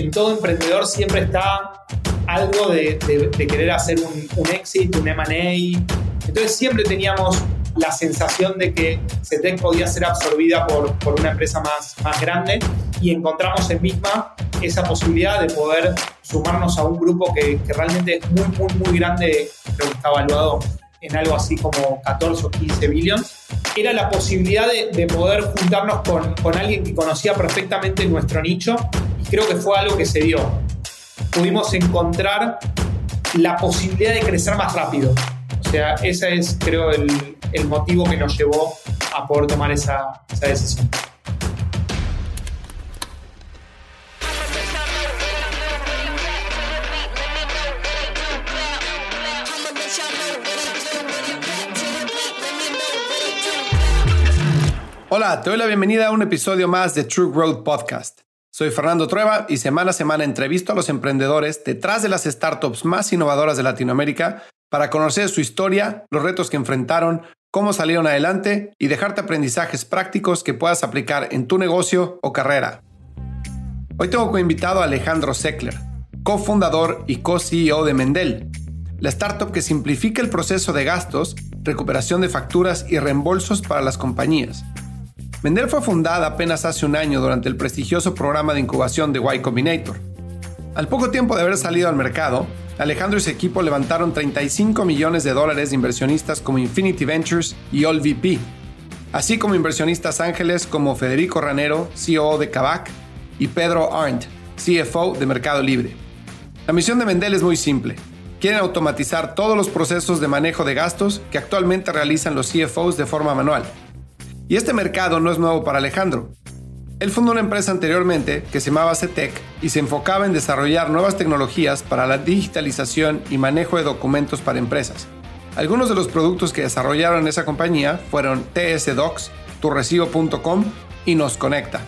en todo emprendedor siempre está algo de, querer hacer un, un exit, un MA. Entonces siempre teníamos la sensación de que CETEC podía ser absorbida por, por una empresa más, más grande y encontramos en misma esa posibilidad de poder sumarnos a un grupo que, que realmente es muy, muy, muy grande, creo que está evaluado en algo así como 14 o 15 billions, era la posibilidad de, de poder juntarnos con, con, alguien que conocía perfectamente nuestro nicho creo que fue algo que se dio. Pudimos encontrar la posibilidad de crecer más rápido. O sea, ese es, creo, el, el motivo que nos llevó a poder tomar esa, esa decisión. Hola, te doy la bienvenida a un episodio más de True Growth Podcast. Soy Fernando Trueba y semana a semana entrevisto a los emprendedores detrás de las startups más innovadoras de Latinoamérica para conocer su historia, los retos que enfrentaron, cómo salieron adelante y dejarte aprendizajes prácticos que puedas aplicar en tu negocio o carrera. Hoy tengo como invitado a Alejandro Seckler, cofundador y co-CEO de Mendel, la startup que simplifica el proceso de gastos, recuperación de facturas y reembolsos para las compañías. Mendel fue fundada apenas hace un año durante el prestigioso programa de incubación de Y Combinator. Al poco tiempo de haber salido al mercado, Alejandro y su equipo levantaron 35 millones de dólares de inversionistas como Infinity Ventures y AllVP, así como inversionistas ángeles como Federico Ranero, CEO de Kavak, y Pedro Arndt, CFO de Mercado Libre. La misión de Mendel es muy simple. Quieren automatizar todos los procesos de manejo de gastos que actualmente realizan los CFOs de forma manual. Y este mercado no es nuevo para Alejandro. Él fundó una empresa anteriormente que se llamaba CETEC y se enfocaba en desarrollar nuevas tecnologías para la digitalización y manejo de documentos para empresas. Algunos de los productos que desarrollaron esa compañía fueron TS Docs, turrecibo.com y Nos Conecta.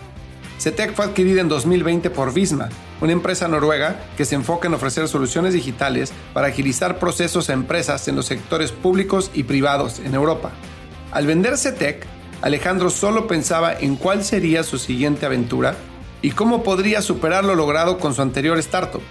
CETEC fue adquirida en 2020 por Visma, una empresa noruega que se enfoca en ofrecer soluciones digitales para agilizar procesos a empresas en los sectores públicos y privados en Europa. Al vender CETEC, Alejandro solo pensaba en cuál sería su siguiente aventura y cómo podría superar lo logrado con su anterior startup.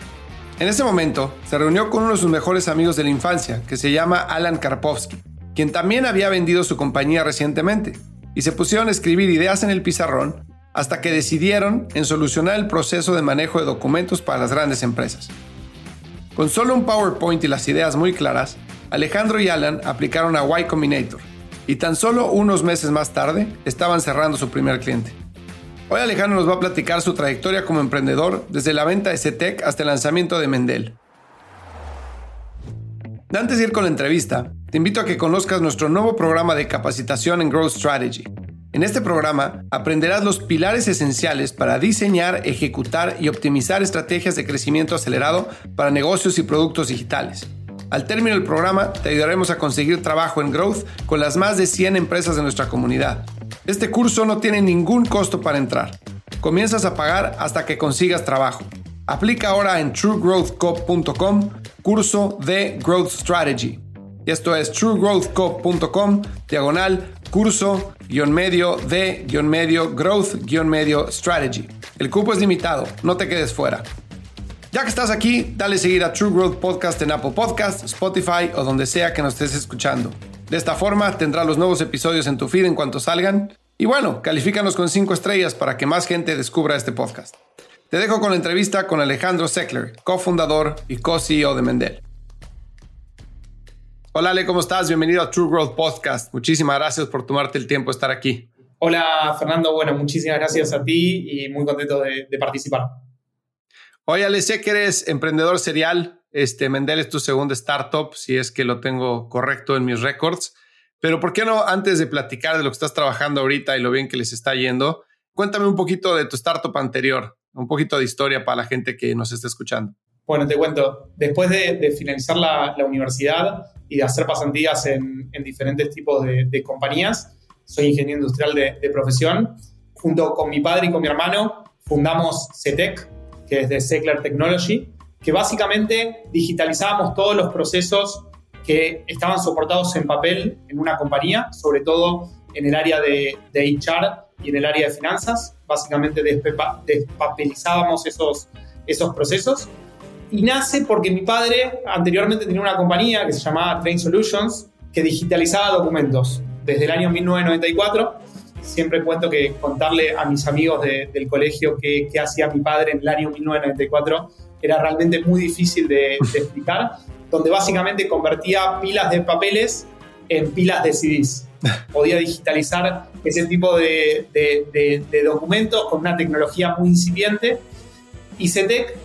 En ese momento, se reunió con uno de sus mejores amigos de la infancia, que se llama Alan Karpovsky, quien también había vendido su compañía recientemente, y se pusieron a escribir ideas en el pizarrón hasta que decidieron en solucionar el proceso de manejo de documentos para las grandes empresas. Con solo un PowerPoint y las ideas muy claras, Alejandro y Alan aplicaron a Y Combinator, y tan solo unos meses más tarde estaban cerrando su primer cliente. Hoy Alejandro nos va a platicar su trayectoria como emprendedor desde la venta de CETEC hasta el lanzamiento de Mendel. Antes de ir con la entrevista, te invito a que conozcas nuestro nuevo programa de capacitación en Growth Strategy. En este programa aprenderás los pilares esenciales para diseñar, ejecutar y optimizar estrategias de crecimiento acelerado para negocios y productos digitales. Al término del programa, te ayudaremos a conseguir trabajo en Growth con las más de 100 empresas de nuestra comunidad. Este curso no tiene ningún costo para entrar. Comienzas a pagar hasta que consigas trabajo. Aplica ahora en truegrowthcop.com, curso de Growth Strategy. Y esto es truegrowthcop.com, diagonal, curso, guion medio de, guion medio, growth, guion medio, strategy. El cupo es limitado, no te quedes fuera. Ya que estás aquí, dale seguir a True Growth Podcast en Apple Podcast, Spotify o donde sea que nos estés escuchando. De esta forma tendrás los nuevos episodios en tu feed en cuanto salgan. Y bueno, califícanos con 5 estrellas para que más gente descubra este podcast. Te dejo con la entrevista con Alejandro Seckler, cofundador y co-CEO de Mendel. Hola Ale, ¿cómo estás? Bienvenido a True Growth Podcast. Muchísimas gracias por tomarte el tiempo de estar aquí. Hola Fernando, bueno, muchísimas gracias a ti y muy contento de, de participar. Oye, Ale, sé que eres emprendedor serial. Este, Mendel es tu segunda startup, si es que lo tengo correcto en mis récords. Pero ¿por qué no, antes de platicar de lo que estás trabajando ahorita y lo bien que les está yendo, cuéntame un poquito de tu startup anterior, un poquito de historia para la gente que nos está escuchando. Bueno, te cuento. Después de, finalizar la, universidad y de hacer pasantías en, diferentes tipos de, compañías, soy ingeniero industrial de, de profesión. Junto con mi padre y con mi hermano fundamos CETEC, que es de Seckler Technology, que básicamente digitalizábamos todos los procesos que estaban soportados en papel en una compañía, sobre todo en el área de, de HR y en el área de finanzas. Básicamente despapelizábamos esos, esos procesos. Y nace porque mi padre anteriormente tenía una compañía que se llamaba Train Solutions, que digitalizaba documentos desde el año 1994. Siempre cuento que contarle a mis amigos del colegio qué, hacía mi padre en el año 1994 era realmente muy difícil de, de explicar, donde básicamente convertía pilas de papeles en pilas de CDs. Podía digitalizar ese tipo de, documentos con una tecnología muy incipiente. Y CETEC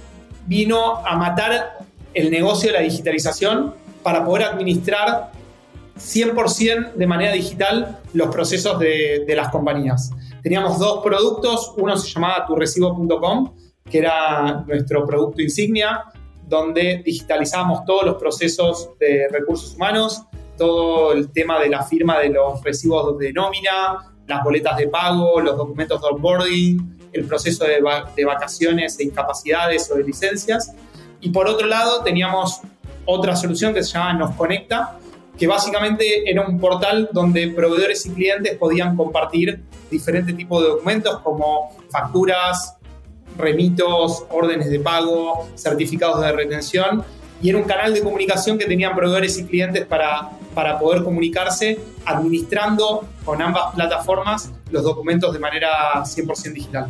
vino a matar el negocio de la digitalización para poder administrar 100% de manera digital los procesos de, de, las compañías. Teníamos dos productos, uno se llamaba turrecibo.com, que era nuestro producto insignia, donde digitalizábamos todos los procesos de recursos humanos, todo el tema de la firma de los recibos de nómina, las boletas de pago, los documentos de onboarding, el proceso de, vacaciones e incapacidades o de licencias. Y por otro lado, teníamos otra solución que se llama Nos Conecta, que básicamente era un portal donde proveedores y clientes podían compartir diferentes tipos de documentos como facturas, remitos, órdenes de pago, certificados de retención y era un canal de comunicación que tenían proveedores y clientes para, para poder comunicarse administrando con ambas plataformas los documentos de manera 100% digital.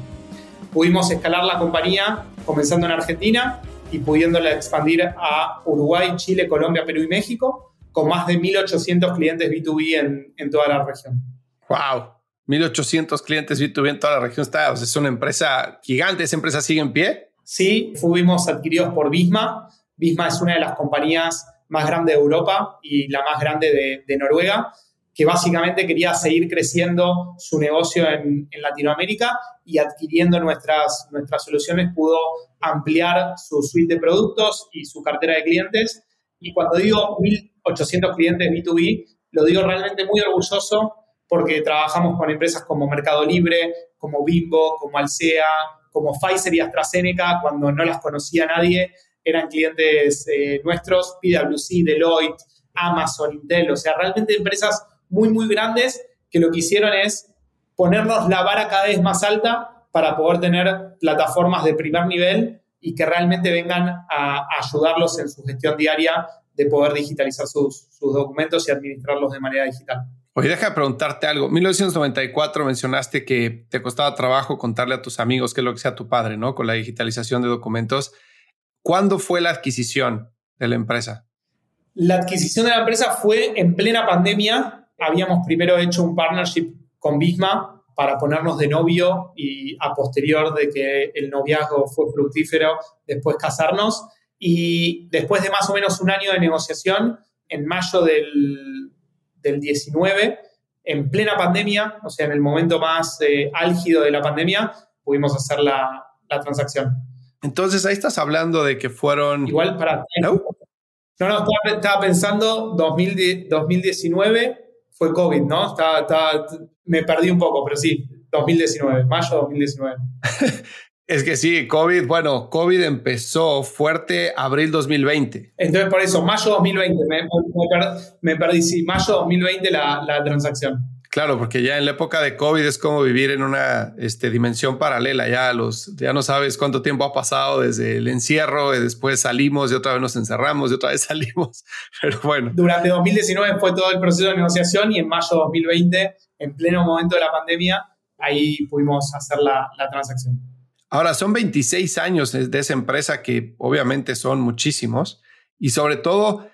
Pudimos escalar la compañía comenzando en Argentina y pudiéndola expandir a Uruguay, Chile, Colombia, Perú y México, con más de 1.800 clientes B2B en, en toda la región. ¡Wow! 1.800 clientes B2B en toda la región. Está, es una empresa gigante. ¿Esa empresa sigue en pie? Sí, fuimos adquiridos por Visma, Visma es una de las compañías más grandes de Europa y la más grande de, Noruega, que básicamente quería seguir creciendo su negocio en, Latinoamérica y adquiriendo nuestras, nuestras soluciones pudo ampliar su suite de productos y su cartera de clientes. Y cuando digo 1.800 clientes B2B, lo digo realmente muy orgulloso porque trabajamos con empresas como Mercado Libre, como Bimbo, como Alsea, como Pfizer y AstraZeneca, cuando no las conocía nadie eran clientes eh, nuestros, PwC, Deloitte, Amazon, Intel, o sea, realmente empresas muy, muy grandes que lo que hicieron es ponernos la vara cada vez más alta para poder tener plataformas de primer nivel y que realmente vengan a, ayudarlos en su gestión diaria de poder digitalizar sus, sus documentos y administrarlos de manera digital. Oye, deja de preguntarte algo. 1994 mencionaste que te costaba trabajo contarle a tus amigos qué es lo que sea tu padre, ¿no? Con la digitalización de documentos. ¿Cuándo fue la adquisición de la empresa? La adquisición de la empresa fue en plena pandemia. Habíamos primero hecho un partnership con Bisma para ponernos de novio y a posterior de que el noviazgo fue fructífero, después casarnos. Y después de más o menos un año de negociación, en mayo del, del 19, en plena pandemia, o sea, en el momento más eh, álgido de la pandemia, pudimos hacer la, la transacción. Entonces ahí estás hablando de que fueron... Igual para... No, no, estaba, pensando 2019 fue COVID, ¿no? Me perdí un poco, pero sí, 2019, mayo 2019. es que sí, COVID, bueno, COVID empezó fuerte abril 2020. Entonces por eso, mayo 2020, me, perdí, sí, mayo 2020 la, la transacción. Claro, porque ya en la época de COVID es como vivir en una este, dimensión paralela. Ya, los, ya no sabes cuánto tiempo ha pasado desde el encierro y después salimos y otra vez nos encerramos y otra vez salimos. Pero bueno. Durante 2019 fue todo el proceso de negociación y en mayo de 2020, en pleno momento de la pandemia, ahí pudimos hacer la, la transacción. Ahora, son 26 años de esa empresa que obviamente son muchísimos y sobre todo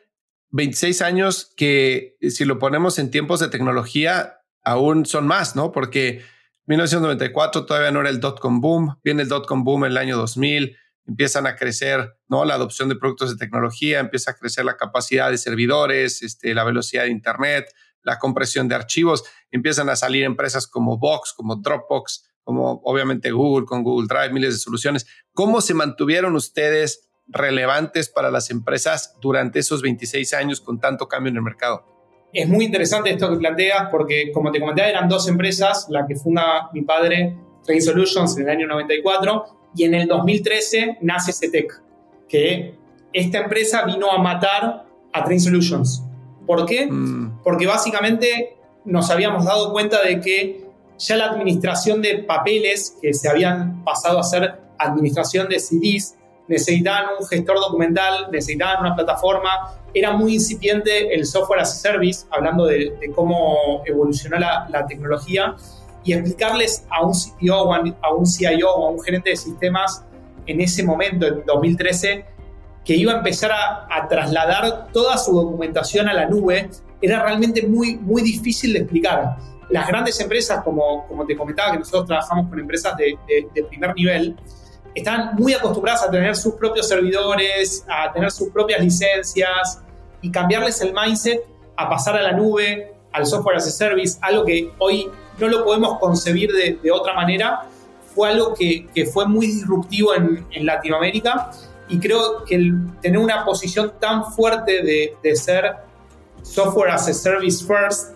26 años que si lo ponemos en tiempos de tecnología aún son más, ¿no? Porque 1994 todavía no era el dot-com boom, viene el dot-com boom en el año 2000, empiezan a crecer, ¿no? La adopción de productos de tecnología, empieza a crecer la capacidad de servidores, este, la velocidad de Internet, la compresión de archivos, empiezan a salir empresas como Box, como Dropbox, como obviamente Google con Google Drive, miles de soluciones. ¿Cómo se mantuvieron ustedes relevantes para las empresas durante esos 26 años con tanto cambio en el mercado? Es muy interesante esto que planteas porque, como te comenté, eran dos empresas, la que funda mi padre, Train Solutions, en el año 94, y en el 2013 nace CETEC, que esta empresa vino a matar a Train Solutions. ¿Por qué? Mm. Porque básicamente nos habíamos dado cuenta de que ya la administración de papeles, que se habían pasado a ser administración de CDs, necesitaban un gestor documental, necesitaban una plataforma, era muy incipiente el software as a service, hablando de, cómo evolucionó la, la, tecnología, y explicarles a un CTO, a un CIO o a un gerente de sistemas en ese momento, en 2013, que iba a empezar a, trasladar toda su documentación a la nube, era realmente muy, muy difícil de explicar. Las grandes empresas, como, como te comentaba, que nosotros trabajamos con empresas de, primer nivel, están muy acostumbradas a tener sus propios servidores, a tener sus propias licencias y cambiarles el mindset a pasar a la nube, al software as a service, algo que hoy no lo podemos concebir de, otra manera, fue algo que, fue muy disruptivo en, Latinoamérica y creo que el tener una posición tan fuerte de, de ser software as a service first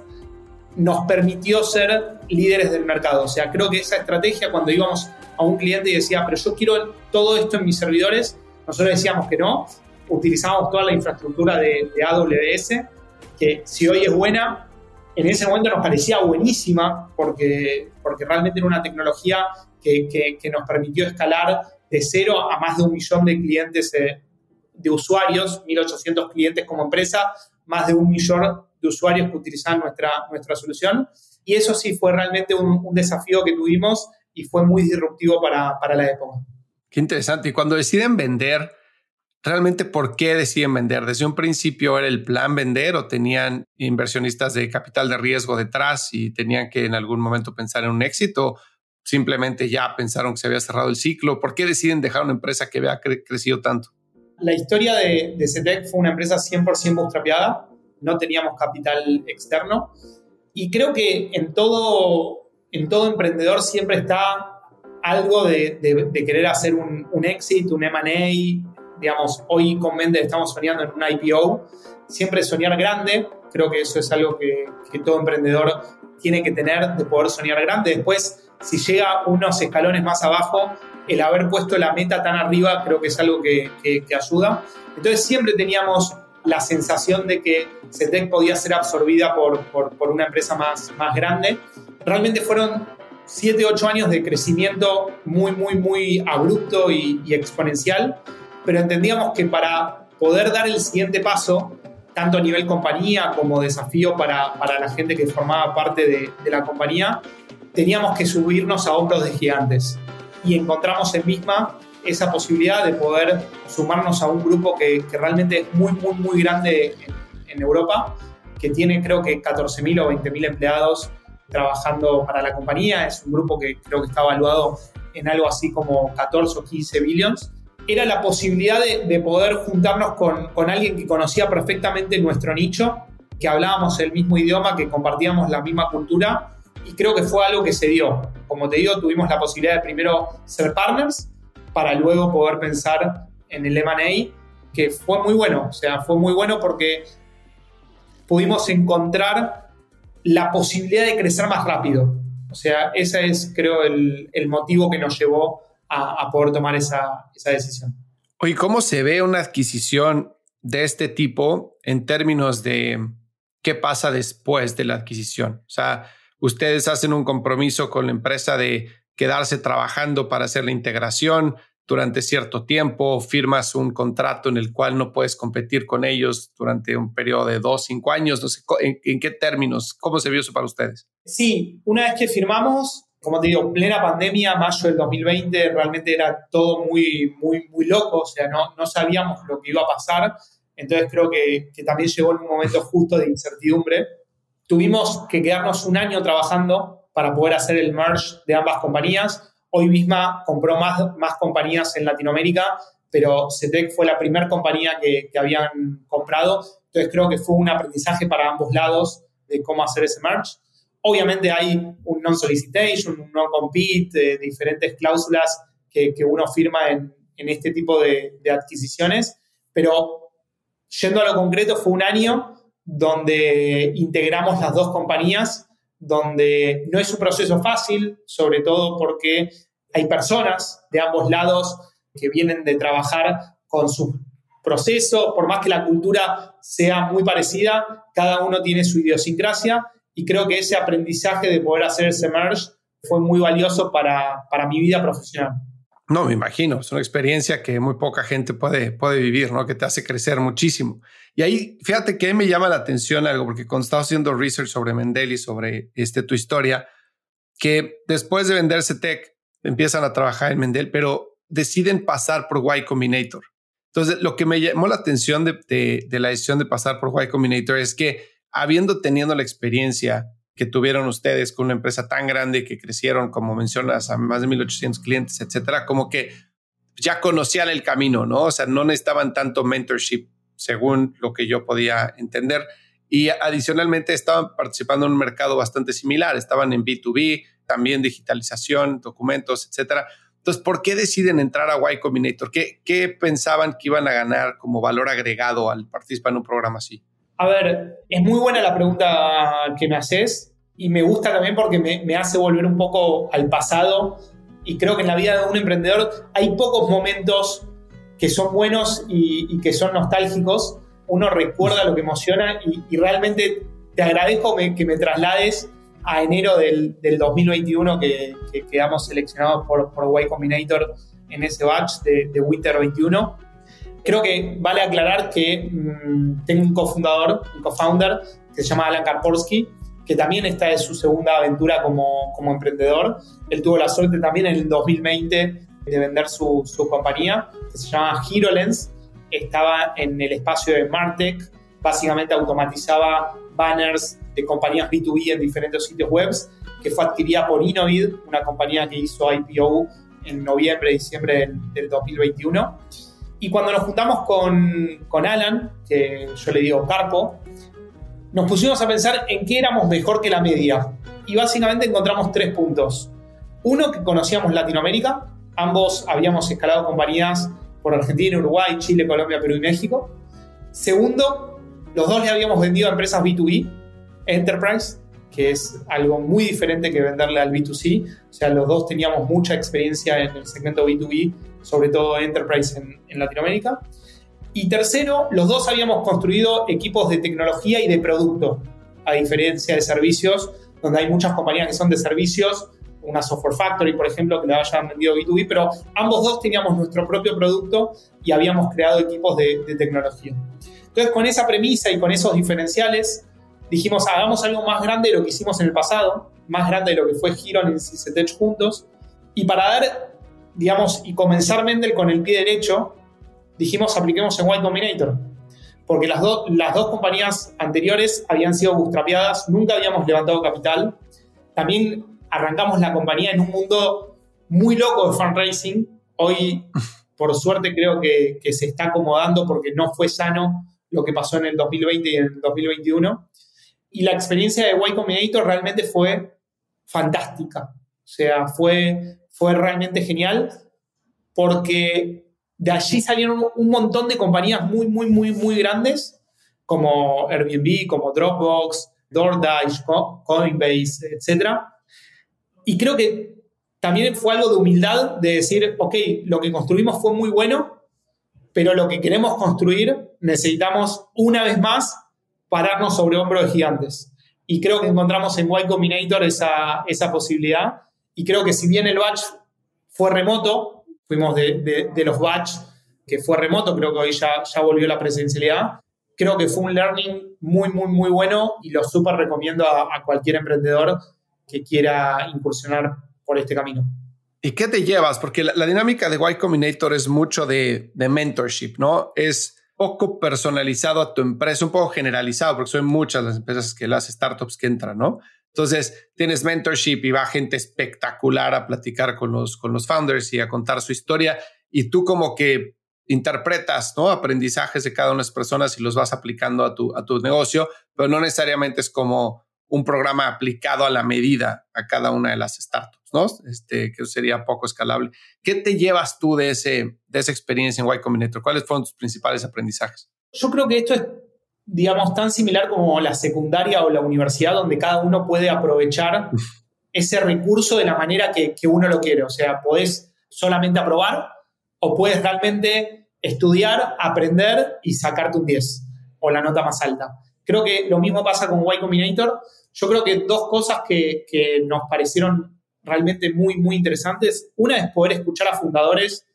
nos permitió ser líderes del mercado. O sea, creo que esa estrategia cuando íbamos a un cliente y decía, pero yo quiero todo esto en mis servidores, nosotros decíamos que no, utilizamos toda la infraestructura de, AWS, que si hoy es buena, en ese momento nos parecía buenísima porque, porque realmente era una tecnología que, que, nos permitió escalar de cero a más de un millón de clientes, eh, de usuarios, 1.800 clientes como empresa, más de un millón de usuarios que utilizaban nuestra, nuestra solución. Y eso sí fue realmente un, desafío que tuvimos y fue muy disruptivo para, para la época. Qué interesante. Y cuando deciden vender, ¿realmente por qué deciden vender? ¿Desde un principio era el plan vender o tenían inversionistas de capital de riesgo detrás y tenían que en algún momento pensar en un éxito? Simplemente ya pensaron que se había cerrado el ciclo. ¿Por qué deciden dejar una empresa que había crecido tanto? La historia de, de fue una empresa 100% bootstrapeada. No teníamos capital externo. Y creo que en todo en todo emprendedor siempre está algo de, querer hacer un, exit, un MA. Digamos, hoy con Mendes estamos soñando en un IPO. Siempre soñar grande, creo que eso es algo que, todo emprendedor tiene que tener, de poder soñar grande. Después, si llega unos escalones más abajo, el haber puesto la meta tan arriba creo que es algo que, ayuda. Entonces siempre teníamos la sensación de que CETEC podía ser absorbida por, por, una empresa más, más grande realmente fueron 7, 8 años de crecimiento muy, muy, muy abrupto y, exponencial, pero entendíamos que para poder dar el siguiente paso, tanto a nivel compañía como desafío para, para la gente que formaba parte de, de, la compañía, teníamos que subirnos a hombros de gigantes. Y encontramos en misma esa posibilidad de poder sumarnos a un grupo que, que realmente es muy, muy, muy grande en, Europa, que tiene creo que 14.000 o 20.000 empleados trabajando para la compañía. Es un grupo que creo que está evaluado en algo así como 14 o 15 billions. Era la posibilidad de, poder juntarnos con, con, alguien que conocía perfectamente nuestro nicho, que hablábamos el mismo idioma, que compartíamos la misma cultura y creo que fue algo que se dio. Como te digo, tuvimos la posibilidad de primero ser partners para luego poder pensar en el M&A, que fue muy bueno. O sea, fue muy bueno porque pudimos encontrar la posibilidad de crecer más rápido. O sea, ese es, creo, el, motivo que nos llevó a, poder tomar esa, esa decisión. Oye, ¿cómo se ve una adquisición de este tipo en términos de qué pasa después de la adquisición? O sea, ustedes hacen un compromiso con la empresa de quedarse trabajando para hacer la integración, durante cierto tiempo, firmas un contrato en el cual no puedes competir con ellos durante un periodo de dos, cinco años, no sé, ¿en, qué términos? ¿Cómo se vio eso para ustedes? Sí, una vez que firmamos, como te digo, plena pandemia, mayo del 2020, realmente era todo muy, muy, muy loco, o sea, no, sabíamos lo que iba a pasar, entonces creo que, que también llegó en un momento justo de incertidumbre. Tuvimos que quedarnos un año trabajando para poder hacer el merge de ambas compañías Hoy misma compró más, más compañías en Latinoamérica, pero CETEC fue la primera compañía que, que, habían comprado. Entonces creo que fue un aprendizaje para ambos lados de cómo hacer ese merge. Obviamente hay un non-solicitation, un non-compete, eh, diferentes cláusulas que, que, uno firma en, en este tipo de, de, adquisiciones, pero yendo a lo concreto fue un año donde integramos las dos compañías donde no es un proceso fácil, sobre todo porque hay personas de ambos lados que vienen de trabajar con sus procesos, por más que la cultura sea muy parecida, cada uno tiene su idiosincrasia y creo que ese aprendizaje de poder hacer ese merge fue muy valioso para, para mi vida profesional. No, me imagino, es una experiencia que muy poca gente puede, puede vivir, ¿no? Que te hace crecer muchísimo. Y ahí, fíjate que me llama la atención algo, porque cuando estaba haciendo research sobre Mendel y sobre este, tu historia, que después de venderse Tech, empiezan a trabajar en Mendel, pero deciden pasar por Y Combinator. Entonces, lo que me llamó la atención de, de la decisión de pasar por Y Combinator es que, habiendo tenido la experiencia que tuvieron ustedes con una empresa tan grande que crecieron, como mencionas, a más de 1800 clientes, etcétera, como que ya conocían el camino, ¿no? O sea, no necesitaban tanto mentorship, según lo que yo podía entender. Y adicionalmente estaban participando en un mercado bastante similar, estaban en B2B, también digitalización, documentos, etcétera. Entonces, ¿por qué deciden entrar a Y Combinator? ¿Qué, ¿Qué pensaban que iban a ganar como valor agregado al participar en un programa así? A ver, es muy buena la pregunta que me haces y me gusta también porque me, hace volver un poco al pasado y creo que en la vida de un emprendedor hay pocos momentos que son buenos y, que son nostálgicos. Uno recuerda lo que emociona y, realmente te agradezco que me traslades a enero del, 2021 que, quedamos seleccionados por, por Y Combinator en ese batch de, de Winter 21 Creo que vale aclarar que mm, tengo un cofundador, un co-founder, que se llama Alan Karporsky, que también está en su segunda aventura como, como emprendedor. Él tuvo la suerte también en el 2020 de vender su, su compañía, que se llama HeroLens. Estaba en el espacio de Martech, básicamente automatizaba banners de compañías B2B en diferentes sitios web, que fue adquirida por Innovid, una compañía que hizo IPO en noviembre, diciembre del, del 2021. Y cuando nos juntamos con, con Alan, que yo le digo Carpo, nos pusimos a pensar en qué éramos mejor que la media. Y básicamente encontramos tres puntos. Uno, que conocíamos Latinoamérica. Ambos habíamos escalado compañías por Argentina, Uruguay, Chile, Colombia, Perú y México. Segundo, los dos le habíamos vendido a empresas B2B, Enterprise, que es algo muy diferente que venderle al B2C. O sea, los dos teníamos mucha experiencia en el segmento B2B sobre todo Enterprise en, Latinoamérica. Y tercero, los dos habíamos construido equipos de tecnología y de producto, a diferencia de servicios, donde hay muchas compañías que son de servicios, una Software Factory, por ejemplo, que le hayan vendido B2B, pero ambos dos teníamos nuestro propio producto y habíamos creado equipos de, tecnología. Entonces, con esa premisa y con esos diferenciales, dijimos, hagamos algo más grande de lo que hicimos en el pasado, más grande de lo que fue Giron y Citech juntos, y para dar digamos, y comenzar Mendel con el pie derecho, dijimos apliquemos en Y Combinator. Porque las, las dos compañías anteriores habían sido bootstrapeadas, nunca habíamos levantado capital. También arrancamos la compañía en un mundo muy loco de fundraising. Hoy, por suerte, creo que, que se está acomodando porque no fue sano lo que pasó en el 2020 y en el 2021. Y la experiencia de Y Combinator realmente fue fantástica. O sea, fue fue realmente genial porque de allí salieron un montón de compañías muy, muy, muy, muy grandes como Airbnb, como Dropbox, DoorDash, Coinbase, etc. Y creo que también fue algo de humildad de decir, ok, lo que construimos fue muy bueno, pero lo que queremos construir necesitamos una vez más pararnos sobre hombros de gigantes. Y creo que encontramos en Y Combinator esa, esa posibilidad y creo que si bien el batch fue remoto, fuimos de, los batch que fue remoto, creo que hoy ya, ya volvió la presencialidad. Creo que fue un learning muy, muy, muy bueno y lo súper recomiendo a, cualquier emprendedor que quiera incursionar por este camino. ¿Y qué te llevas? Porque la, dinámica de Y Combinator es mucho de, de, mentorship, ¿no? Es poco personalizado a tu empresa, un poco generalizado, porque son muchas las empresas que las startups que entran, ¿no? Entonces, tienes mentorship y va gente espectacular a platicar con los, con los founders y a contar su historia. Y tú como que interpretas ¿no? aprendizajes de cada una de las personas y los vas aplicando a tu, a tu negocio, pero no necesariamente es como un programa aplicado a la medida a cada una de las startups, ¿no? Este, que sería poco escalable. ¿Qué te llevas tú de, ese, de esa experiencia en Y Combinator? ¿Cuáles fueron tus principales aprendizajes? Yo creo que esto es digamos, tan similar como la secundaria o la universidad, donde cada uno puede aprovechar ese recurso de la manera que, uno lo quiere. O sea, podés solamente aprobar o puedes realmente estudiar, aprender y sacarte un 10 o la nota más alta. Creo que lo mismo pasa con Y Combinator. Yo creo que dos cosas que, que nos parecieron realmente muy, muy interesantes. Una es poder escuchar a fundadores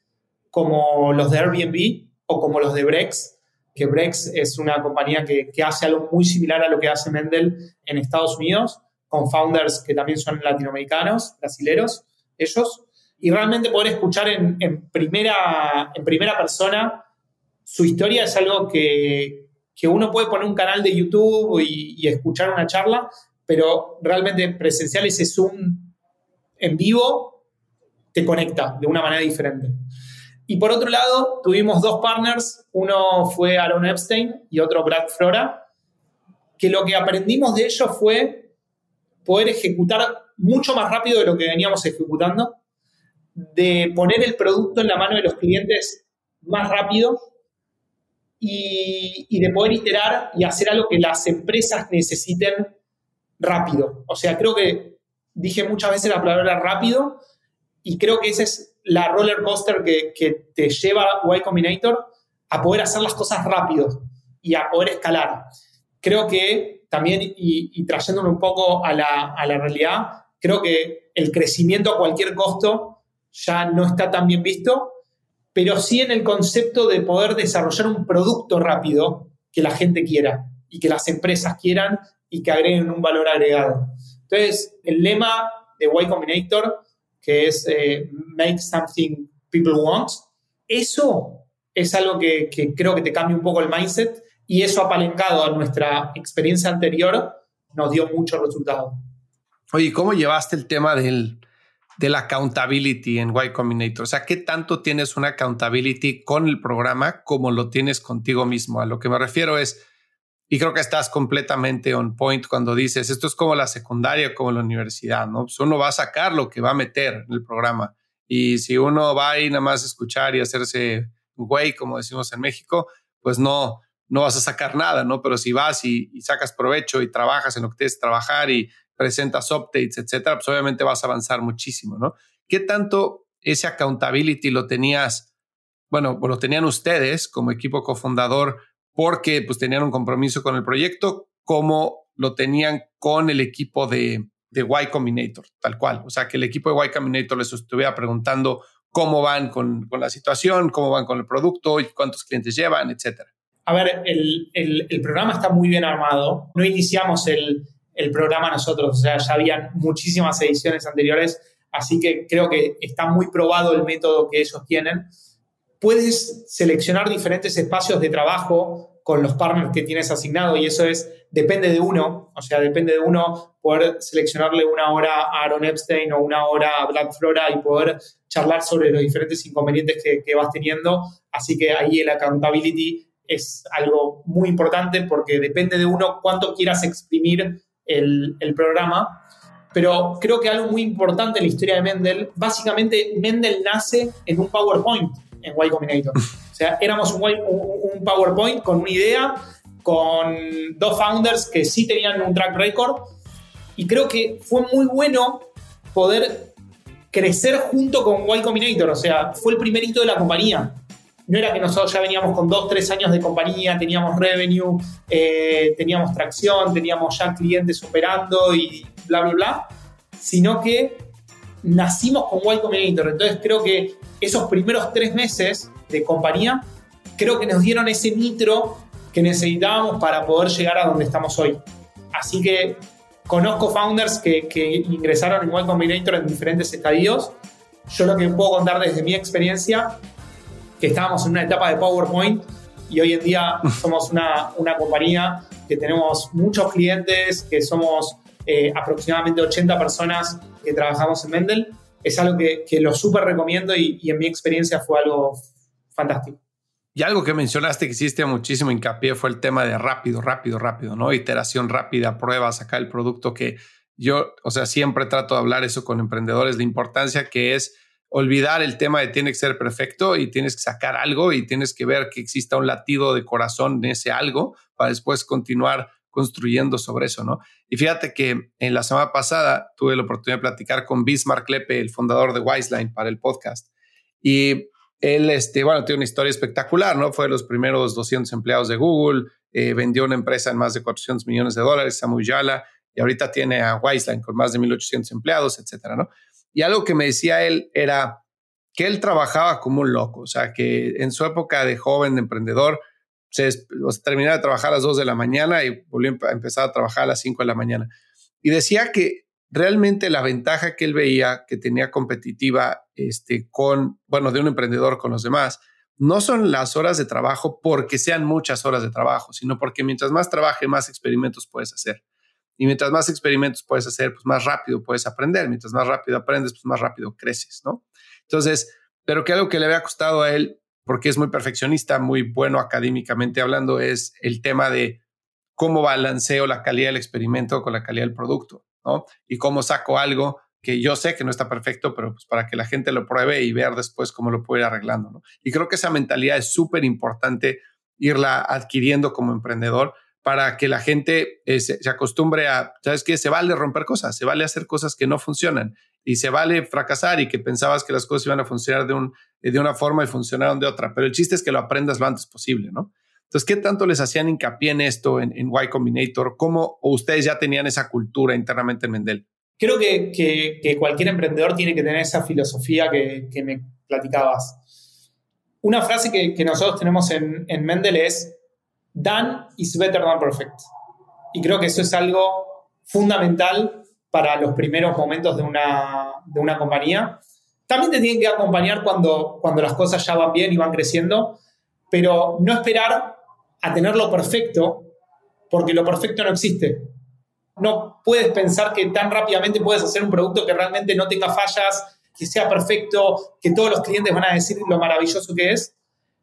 como los de Airbnb o como los de Brex, que Brex es una compañía que, hace algo muy similar a lo que hace Mendel en Estados Unidos, con founders que también son latinoamericanos, brasileros, ellos, y realmente poder escuchar en, primera, en primera persona su historia es algo que, uno puede poner un canal de YouTube y, y, escuchar una charla, pero realmente presencial ese Zoom en vivo te conecta de una manera diferente. Y por otro lado, tuvimos dos partners, uno fue Aaron Epstein y otro Brad Flora, que lo que aprendimos de ellos fue poder ejecutar mucho más rápido de lo que veníamos ejecutando, de poner el producto en la mano de los clientes más rápido y, y de poder iterar y hacer algo que las empresas necesiten rápido. O sea, creo que dije muchas veces la palabra rápido y creo que esa es la roller coaster que, te lleva Y Combinator a poder hacer las cosas rápido y a poder escalar. Creo que también, y, trayéndome un poco a la, a la realidad, creo que el crecimiento a cualquier costo ya no está tan bien visto, pero sí en el concepto de poder desarrollar un producto rápido que la gente quiera y que las empresas quieran y que agreguen un valor agregado. Entonces, el lema de Y Combinator que es eh, Make Something People Want. Eso es algo que, creo que te cambia un poco el mindset y eso apalancado a nuestra experiencia anterior nos dio mucho resultado. Oye, ¿cómo llevaste el tema del, del accountability en Y Combinator? O sea, ¿qué tanto tienes una accountability con el programa como lo tienes contigo mismo? A lo que me refiero es, y creo que estás completamente on point cuando dices, esto es como la secundaria, como la universidad, ¿no? Pues uno va a sacar lo que va a meter en el programa. Y si uno va ahí nada más a escuchar y hacerse güey, como decimos en México, pues no, no vas a sacar nada, ¿no? Pero si vas y, sacas provecho y trabajas en lo que tienes que trabajar y presentas updates, etcétera, pues obviamente vas a avanzar muchísimo, ¿no? ¿Qué tanto ese accountability lo tenías, bueno, lo tenían ustedes como equipo cofundador porque pues tenían un compromiso con el proyecto, como lo tenían con el equipo de, de Y Combinator, tal cual. O sea, que el equipo de Y Combinator les estuviera preguntando cómo van con, con la situación, cómo van con el producto y cuántos clientes llevan, etcétera. A ver, el, el, programa está muy bien armado. No iniciamos el, el programa nosotros, o sea, ya habían muchísimas ediciones anteriores, así que creo que está muy probado el método que ellos tienen puedes seleccionar diferentes espacios de trabajo con los partners que tienes asignado y eso es, depende de uno, o sea, depende de uno poder seleccionarle una hora a Aaron Epstein o una hora a Black Flora y poder charlar sobre los diferentes inconvenientes que, vas teniendo. Así que ahí el accountability es algo muy importante porque depende de uno cuánto quieras exprimir el, el programa. Pero creo que algo muy importante en la historia de Mendel, básicamente Mendel nace en un PowerPoint en Y Combinator. O sea, éramos un, un, PowerPoint con una idea, con dos founders que sí tenían un track record. Y creo que fue muy bueno poder crecer junto con Y Combinator. O sea, fue el primer hito de la compañía. No era que nosotros ya veníamos con dos, tres años de compañía, teníamos revenue, eh, teníamos tracción, teníamos ya clientes operando y bla, bla, bla, sino que nacimos con Y Combinator. Entonces creo que esos primeros tres meses de compañía, creo que nos dieron ese nitro que necesitábamos para poder llegar a donde estamos hoy. Así que conozco founders que, ingresaron en Y Combinator en diferentes estadios. Yo lo que puedo contar desde mi experiencia, que estábamos en una etapa de PowerPoint y hoy en día somos una, una compañía que tenemos muchos clientes, que somos eh, aproximadamente 80 personas que trabajamos en Mendel es algo que, lo súper recomiendo y, en mi experiencia fue algo fantástico. Y algo que mencionaste que hiciste muchísimo hincapié fue el tema de rápido, rápido, rápido, ¿no? Iteración rápida, pruebas, sacar el producto que yo, o sea, siempre trato de hablar eso con emprendedores, la importancia que es olvidar el tema de tiene que ser perfecto y tienes que sacar algo y tienes que ver que exista un latido de corazón en ese algo para después continuar construyendo sobre eso, ¿no? Y fíjate que en la semana pasada tuve la oportunidad de platicar con Bismarck Lepe, el fundador de Wiseline, para el podcast. Y él, este, bueno, tiene una historia espectacular, ¿no? Fue de los primeros 200 empleados de Google, eh, vendió una empresa en más de 400 millones de dólares, Samuyala, y ahorita tiene a Wiseline con más de 1.800 empleados, etcétera, ¿no? Y algo que me decía él era que él trabajaba como un loco, o sea, que en su época de joven, de emprendedor, se, terminaba de trabajar a las 2 de la mañana y volvió a empezar a trabajar a las 5 de la mañana. Y decía que realmente la ventaja que él veía que tenía competitiva este, con, bueno, de un emprendedor con los demás, no son las horas de trabajo porque sean muchas horas de trabajo, sino porque mientras más trabaje, más experimentos puedes hacer. Y mientras más experimentos puedes hacer, pues más rápido puedes aprender. Mientras más rápido aprendes, pues más rápido creces, ¿no? Entonces, pero que algo que le había costado a él, porque es muy perfeccionista, muy bueno académicamente hablando, es el tema de cómo balanceo la calidad del experimento con la calidad del producto, ¿no? Y cómo saco algo que yo sé que no está perfecto, pero pues para que la gente lo pruebe y ver después cómo lo puede ir arreglando, ¿no? Y creo que esa mentalidad es súper importante irla adquiriendo como emprendedor para que la gente eh, se, acostumbre a, ¿sabes qué? Se vale romper cosas, se vale hacer cosas que no funcionan y se vale fracasar y que pensabas que las cosas iban a funcionar de, un, de una forma y funcionaron de otra, pero el chiste es que lo aprendas lo antes posible, ¿no? Entonces, ¿qué tanto les hacían hincapié en esto en, en Y Combinator? ¿Cómo ustedes ya tenían esa cultura internamente en Mendel? Creo que, que, cualquier emprendedor tiene que tener esa filosofía que, que me platicabas. Una frase que, nosotros tenemos en, en Mendel es, done is better than perfect. Y creo que eso es algo fundamental para los primeros momentos de una, de una compañía. También te tienen que acompañar cuando, cuando las cosas ya van bien y van creciendo, pero no esperar a tenerlo perfecto, porque lo perfecto no existe. No puedes pensar que tan rápidamente puedes hacer un producto que realmente no tenga fallas, que sea perfecto, que todos los clientes van a decir lo maravilloso que es,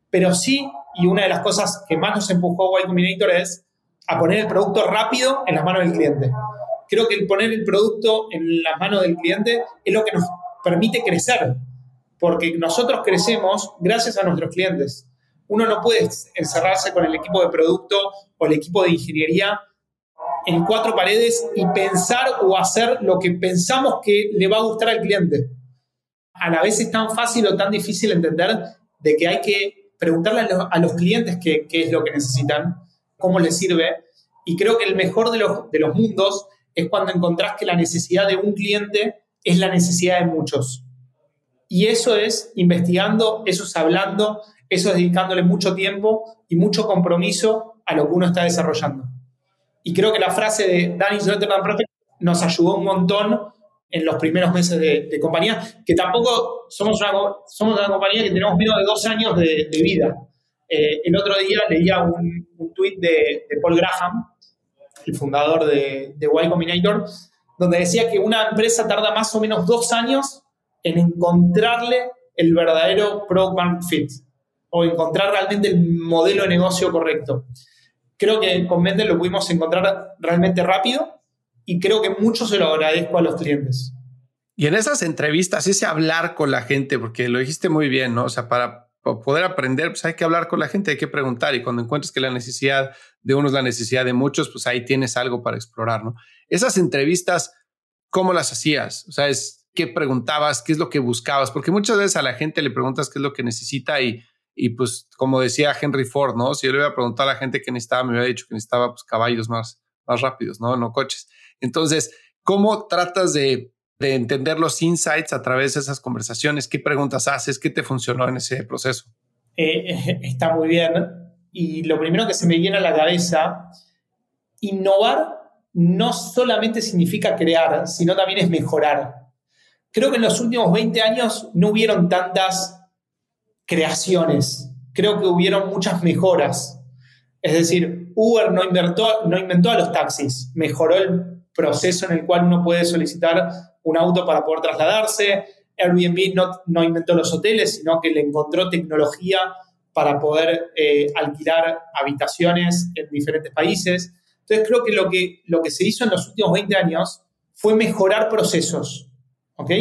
pero sí, y una de las cosas que más nos empujó Y Combinator es a poner el producto rápido en las manos del cliente creo que el poner el producto en las manos del cliente es lo que nos permite crecer, porque nosotros crecemos gracias a nuestros clientes. Uno no puede encerrarse con el equipo de producto o el equipo de ingeniería en cuatro paredes y pensar o hacer lo que pensamos que le va a gustar al cliente. A la vez es tan fácil o tan difícil entender de que hay que preguntarle a los, clientes qué, es lo que necesitan, cómo les sirve. Y creo que el mejor de los, de los mundos es cuando encontrás que la necesidad de un cliente es la necesidad de muchos. Y eso es investigando, eso es hablando, eso es dedicándole mucho tiempo y mucho compromiso a lo que uno está desarrollando. Y creo que la frase de Danny Rotterdam Perfect nos ayudó un montón en los primeros meses de, compañía, que tampoco somos una, somos una compañía que tenemos menos de dos años de, vida. Eh, el otro día leía un, un de, de Paul Graham, el fundador de, de Y Combinator, donde decía que una empresa tarda más o menos dos años en encontrarle el verdadero product fit o encontrar realmente el modelo de negocio correcto. Creo que con Mendel lo pudimos encontrar realmente rápido y creo que mucho se lo agradezco a los clientes. Y en esas entrevistas, ese hablar con la gente, porque lo dijiste muy bien, ¿no? O sea, para poder aprender, pues hay que hablar con la gente, hay que preguntar y cuando encuentres que la necesidad de uno es la necesidad de muchos, pues ahí tienes algo para explorar, ¿no? Esas entrevistas, ¿cómo las hacías? O sea, es qué preguntabas, qué es lo que buscabas, porque muchas veces a la gente le preguntas qué es lo que necesita y, y pues como decía Henry Ford, ¿no? Si yo le hubiera preguntado a la gente qué necesitaba, me hubiera dicho que necesitaba pues, caballos más, más rápidos, ¿no? No coches. Entonces, ¿cómo tratas de de entender los insights a través de esas conversaciones? ¿Qué preguntas haces? ¿Qué te funcionó en ese proceso? Eh, está muy bien. Y lo primero que se me viene a la cabeza, innovar no solamente significa crear, sino también es mejorar. Creo que en los últimos 20 años no hubieron tantas creaciones, creo que hubieron muchas mejoras. Es decir, Uber no inventó, no inventó a los taxis, mejoró el proceso en el cual uno puede solicitar un auto para poder trasladarse. Airbnb no, no inventó los hoteles, sino que le encontró tecnología para poder eh, alquilar habitaciones en diferentes países. Entonces creo que lo, que lo que se hizo en los últimos 20 años fue mejorar procesos. ¿ok?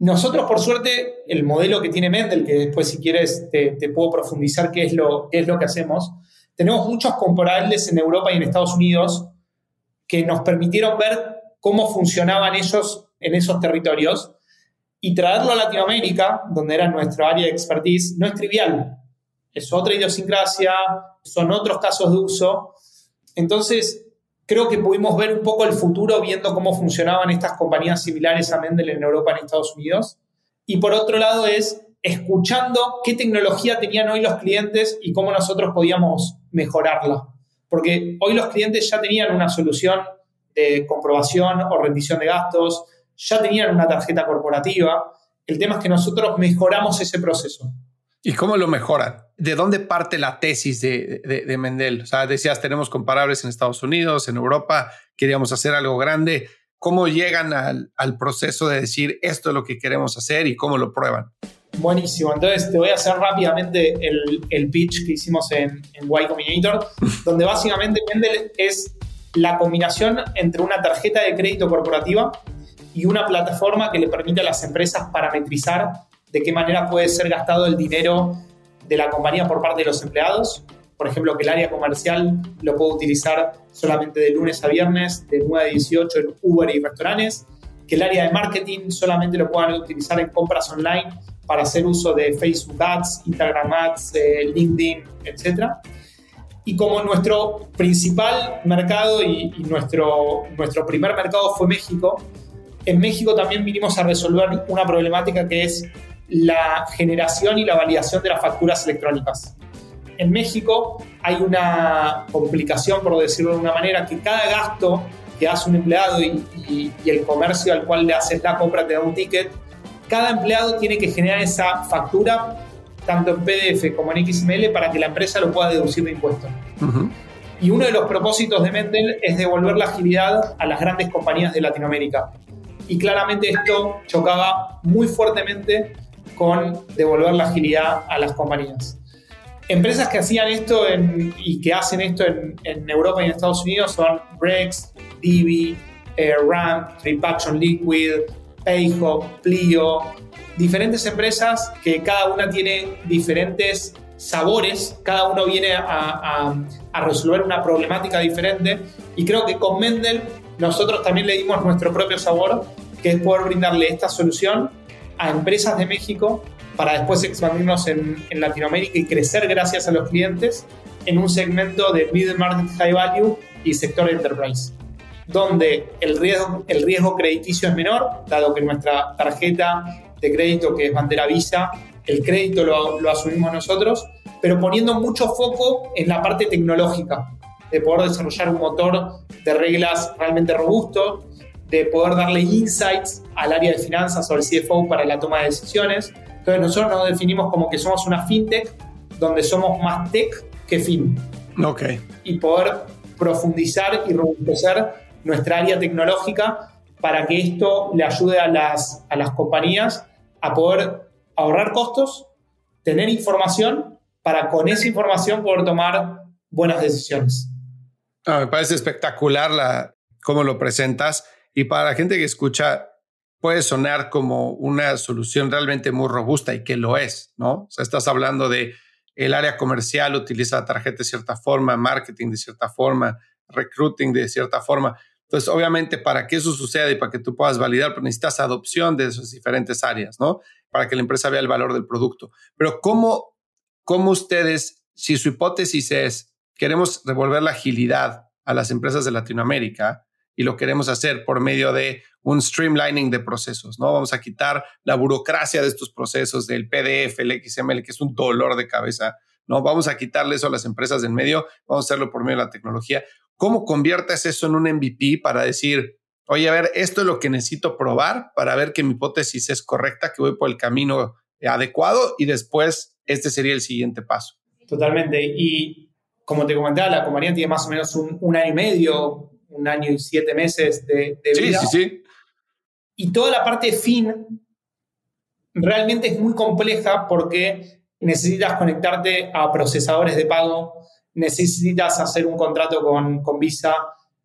Nosotros, por suerte, el modelo que tiene Mendel, que después si quieres te, te puedo profundizar qué es, lo, qué es lo que hacemos, tenemos muchos comparables en Europa y en Estados Unidos que nos permitieron ver cómo funcionaban ellos en esos territorios y traerlo a Latinoamérica, donde era nuestro área de expertise, no es trivial. Es otra idiosincrasia, son otros casos de uso. Entonces, creo que pudimos ver un poco el futuro viendo cómo funcionaban estas compañías similares a Mendel en Europa en Estados Unidos. Y por otro lado es escuchando qué tecnología tenían hoy los clientes y cómo nosotros podíamos mejorarla. Porque hoy los clientes ya tenían una solución de comprobación o rendición de gastos, ya tenían una tarjeta corporativa. El tema es que nosotros mejoramos ese proceso. ¿Y cómo lo mejoran? ¿De dónde parte la tesis de, de, Mendel? O sea, decías, tenemos comparables en Estados Unidos, en Europa, queríamos hacer algo grande. ¿Cómo llegan al, al proceso de decir esto es lo que queremos hacer y cómo lo prueban? Buenísimo. Entonces te voy a hacer rápidamente el, el pitch que hicimos en, en Y Combinator, donde básicamente Mendel es la combinación entre una tarjeta de crédito corporativa y una plataforma que le permite a las empresas parametrizar de qué manera puede ser gastado el dinero de la compañía por parte de los empleados. Por ejemplo, que el área comercial lo puede utilizar solamente de lunes a viernes, de 9 a 18 en Uber y restaurantes. Que el área de marketing solamente lo puedan utilizar en compras online para hacer uso de Facebook Ads, Instagram Ads, eh, LinkedIn, etc. Y como nuestro principal mercado y, y, nuestro, nuestro primer mercado fue México, en México también vinimos a resolver una problemática que es la generación y la validación de las facturas electrónicas. En México hay una complicación, por decirlo de una manera, que cada gasto que hace un empleado y, y, y el comercio al cual le haces la compra te da un ticket, cada empleado tiene que generar esa factura tanto en PDF como en XML para que la empresa lo pueda deducir de impuestos. Y uno de los propósitos de Mendel es devolver la agilidad a las grandes compañías de Latinoamérica. Y claramente esto chocaba muy fuertemente con devolver la agilidad a las compañías. Empresas que hacían esto y que hacen esto en, Europa y en Estados Unidos son Brex, Divi, eh, Ramp, Tripaction Liquid, Payhawk, Plio, diferentes empresas que cada una tiene diferentes sabores, cada uno viene a, resolver una problemática diferente y creo que con Mendel nosotros también le dimos nuestro propio sabor, que es poder brindarle esta solución a empresas de México para después expandirnos en, en Latinoamérica y crecer gracias a los clientes en un segmento de middle market high value y sector enterprise donde el riesgo, el riesgo crediticio es menor, dado que nuestra tarjeta de crédito, que es bandera Visa, el crédito lo, lo asumimos nosotros, pero poniendo mucho foco en la parte tecnológica, de poder desarrollar un motor de reglas realmente robusto, de poder darle insights al área de finanzas o al CFO para la toma de decisiones. Entonces nosotros nos definimos como que somos una fintech donde somos más tech que fin. Ok. Y poder profundizar y robustecer nuestra área tecnológica para que esto le ayude a las, a las compañías a poder ahorrar costos, tener información, para con esa información poder tomar buenas decisiones. Ah, me parece espectacular la, cómo lo presentas y para la gente que escucha puede sonar como una solución realmente muy robusta y que lo es, ¿no? O sea, estás hablando de el área comercial utiliza la tarjeta de cierta forma, marketing de cierta forma, recruiting de cierta forma. Entonces, obviamente, para que eso suceda y para que tú puedas validar, pues necesitas adopción de esas diferentes áreas, ¿no? Para que la empresa vea el valor del producto. Pero ¿cómo, cómo ustedes, si su hipótesis es, queremos devolver la agilidad a las empresas de Latinoamérica y lo queremos hacer por medio de un streamlining de procesos, ¿no? Vamos a quitar la burocracia de estos procesos del PDF, el XML, que es un dolor de cabeza, ¿no? Vamos a quitarle eso a las empresas del medio, vamos a hacerlo por medio de la tecnología. ¿Cómo conviertes eso en un MVP para decir, oye, a ver, esto es lo que necesito probar para ver que mi hipótesis es correcta, que voy por el camino adecuado y después este sería el siguiente paso? Totalmente. Y como te comentaba, la compañía tiene más o menos un, año y medio, un año y siete meses de, de vida. Sí, sí, sí. Y toda la parte fin realmente es muy compleja porque necesitas conectarte a procesadores de pago, necesitas hacer un contrato con, con Visa,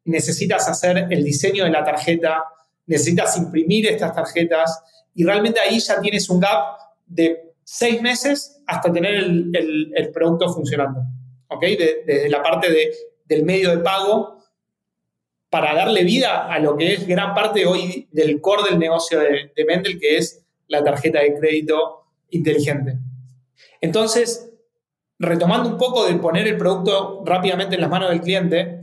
necesitas hacer el diseño de la tarjeta, necesitas imprimir estas tarjetas y realmente ahí ya tienes un gap de seis meses hasta tener el, el, producto funcionando. ¿Ok? Desde la parte de, del medio de pago para darle vida a lo que es gran parte hoy del core del negocio de, de Mendel, que es la tarjeta de crédito inteligente. Entonces, retomando un poco de poner el producto rápidamente en las manos del cliente,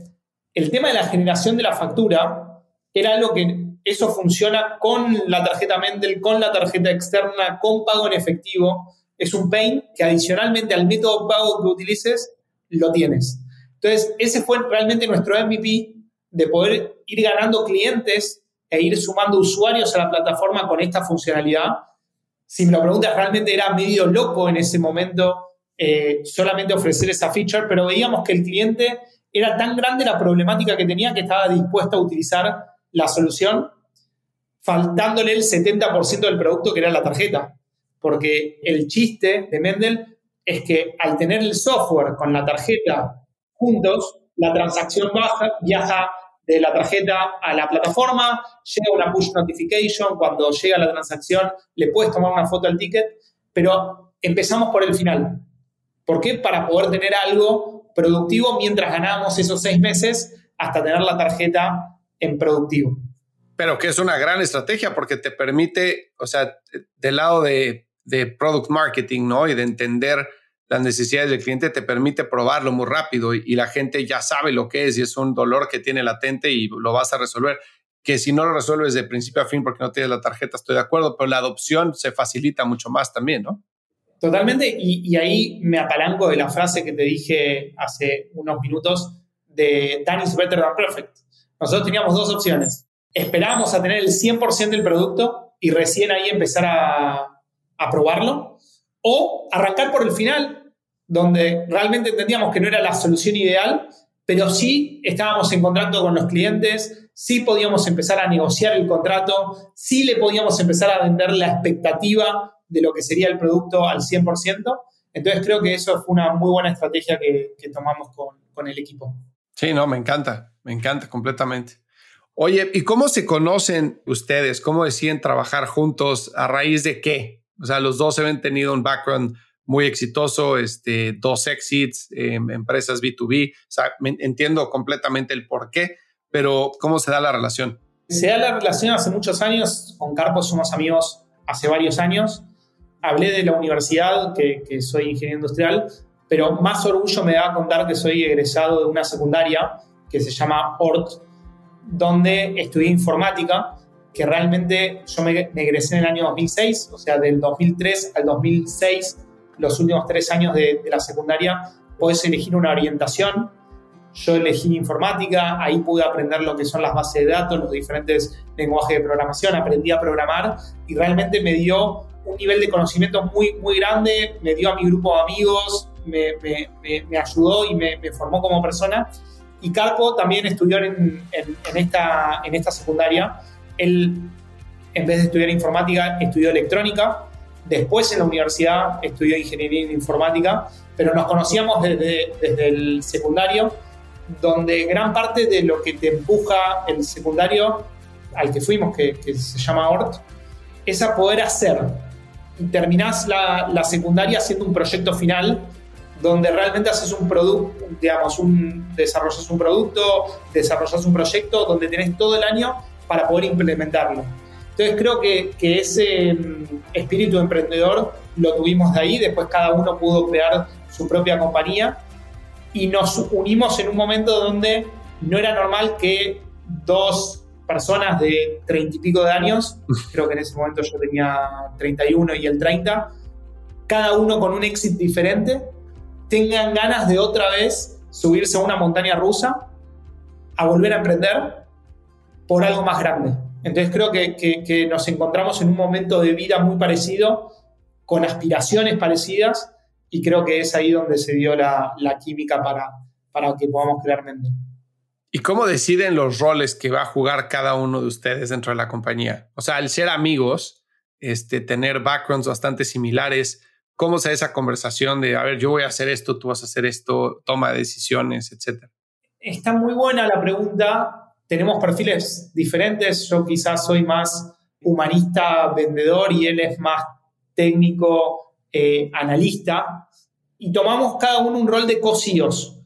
el tema de la generación de la factura era algo que eso funciona con la tarjeta Mendel, con la tarjeta externa, con pago en efectivo. Es un pain que adicionalmente al método de pago que utilices, lo tienes. Entonces, ese fue realmente nuestro MVP de poder ir ganando clientes e ir sumando usuarios a la plataforma con esta funcionalidad. Si me lo preguntas, realmente era medio loco en ese momento eh, solamente ofrecer esa feature, pero veíamos que el cliente era tan grande la problemática que tenía que estaba dispuesto a utilizar la solución, faltándole el 70% del producto que era la tarjeta. Porque el chiste de Mendel es que al tener el software con la tarjeta juntos, la transacción baja, viaja de la tarjeta a la plataforma, llega una push notification, cuando llega la transacción le puedes tomar una foto al ticket, pero empezamos por el final. ¿Por qué? Para poder tener algo productivo mientras ganábamos esos seis meses hasta tener la tarjeta en productivo. Pero que es una gran estrategia porque te permite, o sea, del lado de, de product marketing, ¿no? Y de entender las necesidades del cliente, te permite probarlo muy rápido y, la gente ya sabe lo que es y es un dolor que tiene latente y lo vas a resolver. Que si no lo resuelves de principio a fin porque no tienes la tarjeta, estoy de acuerdo, pero la adopción se facilita mucho más también, ¿no? Totalmente, y, y, ahí me apalanco de la frase que te dije hace unos minutos de Done is better than perfect. Nosotros teníamos dos opciones. Esperábamos a tener el 100% del producto y recién ahí empezar a, a probarlo, o arrancar por el final, donde realmente entendíamos que no era la solución ideal, pero sí estábamos en contrato con los clientes, sí podíamos empezar a negociar el contrato, sí le podíamos empezar a vender la expectativa de lo que sería el producto al 100%. Entonces creo que eso fue una muy buena estrategia que, tomamos con, con, el equipo. Sí, no, me encanta, me encanta completamente. Oye, ¿y cómo se conocen ustedes? ¿Cómo deciden trabajar juntos? ¿A raíz de qué? O sea, los dos habían tenido un background muy exitoso, este, dos exits, em, empresas B2B. O sea, entiendo completamente el por qué, pero ¿cómo se da la relación? Se da la relación hace muchos años. Con Carpo somos amigos hace varios años hablé de la universidad, que, soy ingeniero industrial, pero más orgullo me da contar que soy egresado de una secundaria que se llama ORT, donde estudié informática, que realmente yo me, egresé en el año 2006, o sea, del 2003 al 2006, los últimos tres años de, de la secundaria, puedes elegir una orientación. Yo elegí informática, ahí pude aprender lo que son las bases de datos, los diferentes lenguajes de programación, aprendí a programar y realmente me dio un nivel de conocimiento muy, muy grande, me dio a mi grupo de amigos, me, me, ayudó y me, formó como persona. Y Carpo también estudió en, en, esta, en esta secundaria. Él, en vez de estudiar informática, estudió electrónica. Después en la universidad estudió ingeniería en informática, pero nos conocíamos desde, desde el secundario, donde gran parte de lo que te empuja el secundario al que fuimos, que, que se llama ORT, es a poder hacer terminás la, secundaria haciendo un proyecto final donde realmente haces un producto, digamos, un, desarrollas un producto, desarrollas un proyecto donde tenés todo el año para poder implementarlo. Entonces creo que, que ese mm, espíritu emprendedor lo tuvimos de ahí, después cada uno pudo crear su propia compañía. Y nos unimos en un momento donde no era normal que dos personas de treinta y pico de años, creo que en ese momento yo tenía 31 y el 30, cada uno con un éxito diferente, tengan ganas de otra vez subirse a una montaña rusa, a volver a emprender por algo más grande. Entonces creo que, nos encontramos en un momento de vida muy parecido, con aspiraciones parecidas, y creo que es ahí donde se dio la, química para, para que podamos crear Mendel. ¿Y cómo deciden los roles que va a jugar cada uno de ustedes dentro de la compañía? O sea, al ser amigos, este, tener backgrounds bastante similares, ¿cómo se da esa conversación de, a ver, yo voy a hacer esto, tú vas a hacer esto, toma de decisiones, etcétera? Está muy buena la pregunta. Tenemos perfiles diferentes. Yo quizás soy más humanista, vendedor y él es más técnico, eh, analista. Y tomamos cada uno un rol de cosíos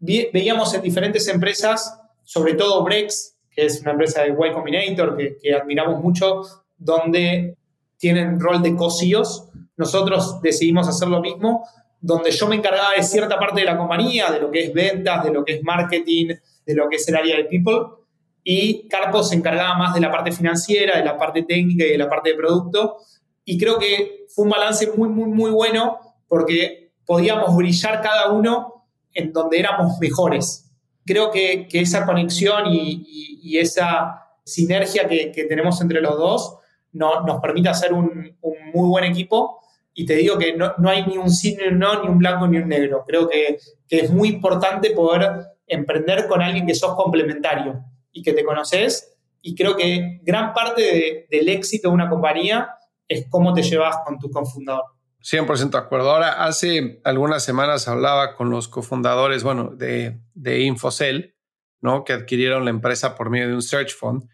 veíamos en diferentes empresas, sobre todo Brex, que es una empresa de Y Combinator que, admiramos mucho, donde tienen rol de cosios. Nosotros decidimos hacer lo mismo donde yo me encargaba de cierta parte de la compañía, de lo que es ventas, de lo que es marketing, de lo que es el área de people, y Carpo se encargaba más de la parte financiera, de la parte técnica y de la parte de producto. Y creo que fue un balance muy, muy, muy bueno porque podíamos brillar cada uno en donde éramos mejores. Creo que, esa conexión y, esa sinergia que, tenemos entre los dos nos permite hacer un, muy buen equipo. Y te digo que no, hay ni un sí, ni un no, ni un blanco, ni un negro. Creo que, que es muy importante poder emprender con alguien que sos complementario y que te conoces. Y creo que gran parte del éxito de una compañía es cómo te llevas con tu cofundador. 100% de acuerdo. Ahora, hace algunas semanas hablaba con los cofundadores, bueno, de, de Infocel, ¿no? Que adquirieron la empresa por medio de un search fund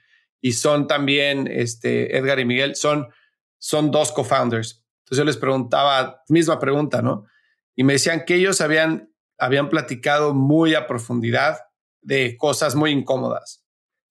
y son también, este, Edgar y Miguel, son, son dos co-founders. Entonces yo les preguntaba, misma pregunta, ¿no? Y me decían que ellos habían, habían platicado muy a profundidad de cosas muy incómodas.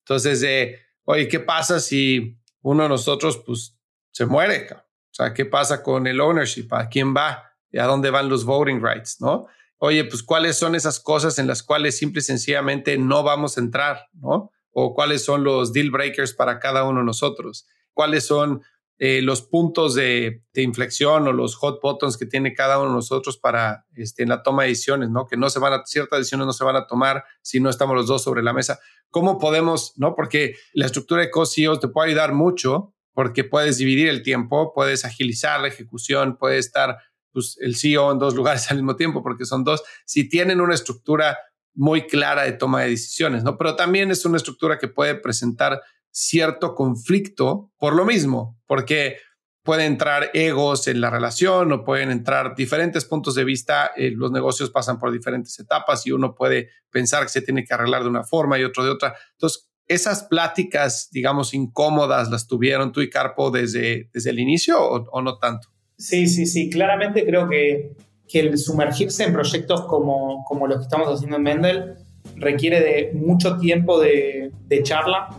Entonces, de, oye, ¿qué pasa si uno de nosotros, pues, se muere? O sea, ¿qué pasa con el ownership? ¿A quién va? ¿Y a dónde van los voting rights? ¿No? Oye, pues, ¿cuáles son esas cosas en las cuales simple y sencillamente no vamos a entrar? ¿No? O cuáles son los deal breakers para cada uno de nosotros? ¿Cuáles son eh, los puntos de, inflexión o los hot buttons que tiene cada uno de nosotros para este, en la toma de decisiones, ¿no? Que no se van a, ciertas decisiones no se van a tomar si no estamos los dos sobre la mesa. ¿Cómo podemos, no? Porque la estructura de co-CEOs te puede ayudar mucho porque puedes dividir el tiempo, puedes agilizar la ejecución, puede estar pues, el CEO en dos lugares al mismo tiempo porque son dos. Si tienen una estructura muy clara de toma de decisiones, ¿no? Pero también es una estructura que puede presentar cierto conflicto por lo mismo, porque pueden entrar egos en la relación o pueden entrar diferentes puntos de vista. Eh, los negocios pasan por diferentes etapas y uno puede pensar que se tiene que arreglar de una forma y otro de otra. Entonces, esas pláticas, digamos, incómodas, ¿las tuvieron tú y Carpo desde, desde el inicio o, no tanto? Sí, sí, sí. Claramente creo que, que el sumergirse en proyectos como, como los que estamos haciendo en Mendel requiere de mucho tiempo de, de charla,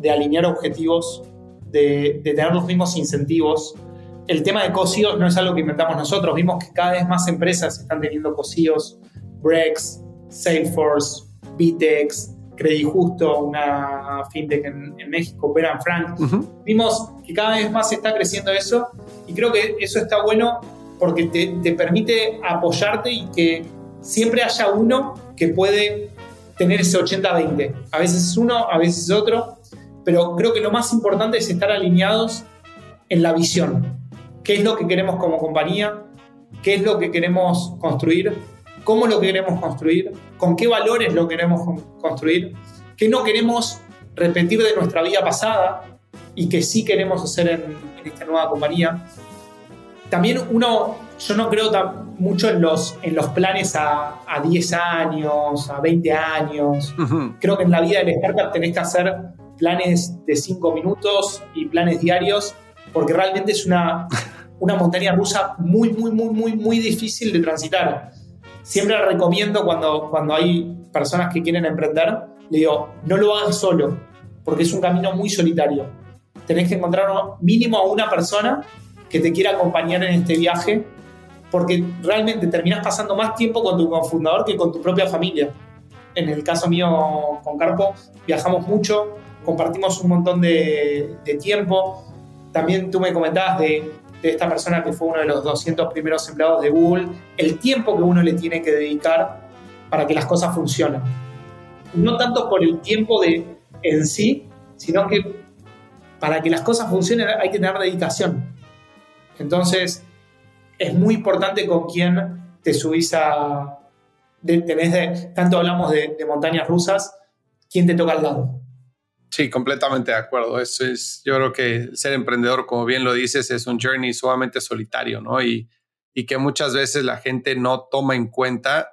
de alinear objetivos, de, tener los mismos incentivos. El tema de cosíos no es algo que inventamos nosotros. Vimos que cada vez más empresas están teniendo cosíos. Brex, Salesforce, Bitex, Credit Justo, una fintech en, México, Beran Frank. Vimos que cada vez más está creciendo eso y creo que eso está bueno porque te, te permite apoyarte y que siempre haya uno que puede tener ese 80-20. A veces es uno, a veces es otro, pero creo que lo más importante es estar alineados en la visión. ¿Qué es lo que queremos como compañía? ¿Qué es lo que queremos construir? ¿Cómo lo queremos construir? ¿Con qué valores lo queremos construir? ¿Qué no queremos repetir de nuestra vida pasada y que sí queremos hacer en, esta nueva compañía? También uno, yo no creo mucho en los, en los planes a, a 10 años, a 20 años. Creo que en la vida del startup tenés que hacer planes de cinco minutos y planes diarios, porque realmente es una, una montaña rusa muy, muy, muy, muy, muy difícil de transitar. Siempre recomiendo cuando, cuando hay personas que quieren emprender, le digo, no lo hagas solo, porque es un camino muy solitario. Tenés que encontrar mínimo a una persona que te quiera acompañar en este viaje, porque realmente terminás pasando más tiempo con tu cofundador que con tu propia familia. En el caso mío con Carpo, viajamos mucho, compartimos un montón de, tiempo. También tú me comentabas de, esta persona que fue uno de los 200 primeros empleados de Google, el tiempo que uno le tiene que dedicar para que las cosas funcionen. No tanto por el tiempo de, en sí, sino que para que las cosas funcionen hay que tener dedicación. Entonces, es muy importante con quién te subís a... tenés de, tanto hablamos de, de montañas rusas, quién te toca al lado. Sí, completamente de acuerdo. Eso es, yo creo que ser emprendedor, como bien lo dices, es un journey sumamente solitario, ¿no? Y, y que muchas veces la gente no toma en cuenta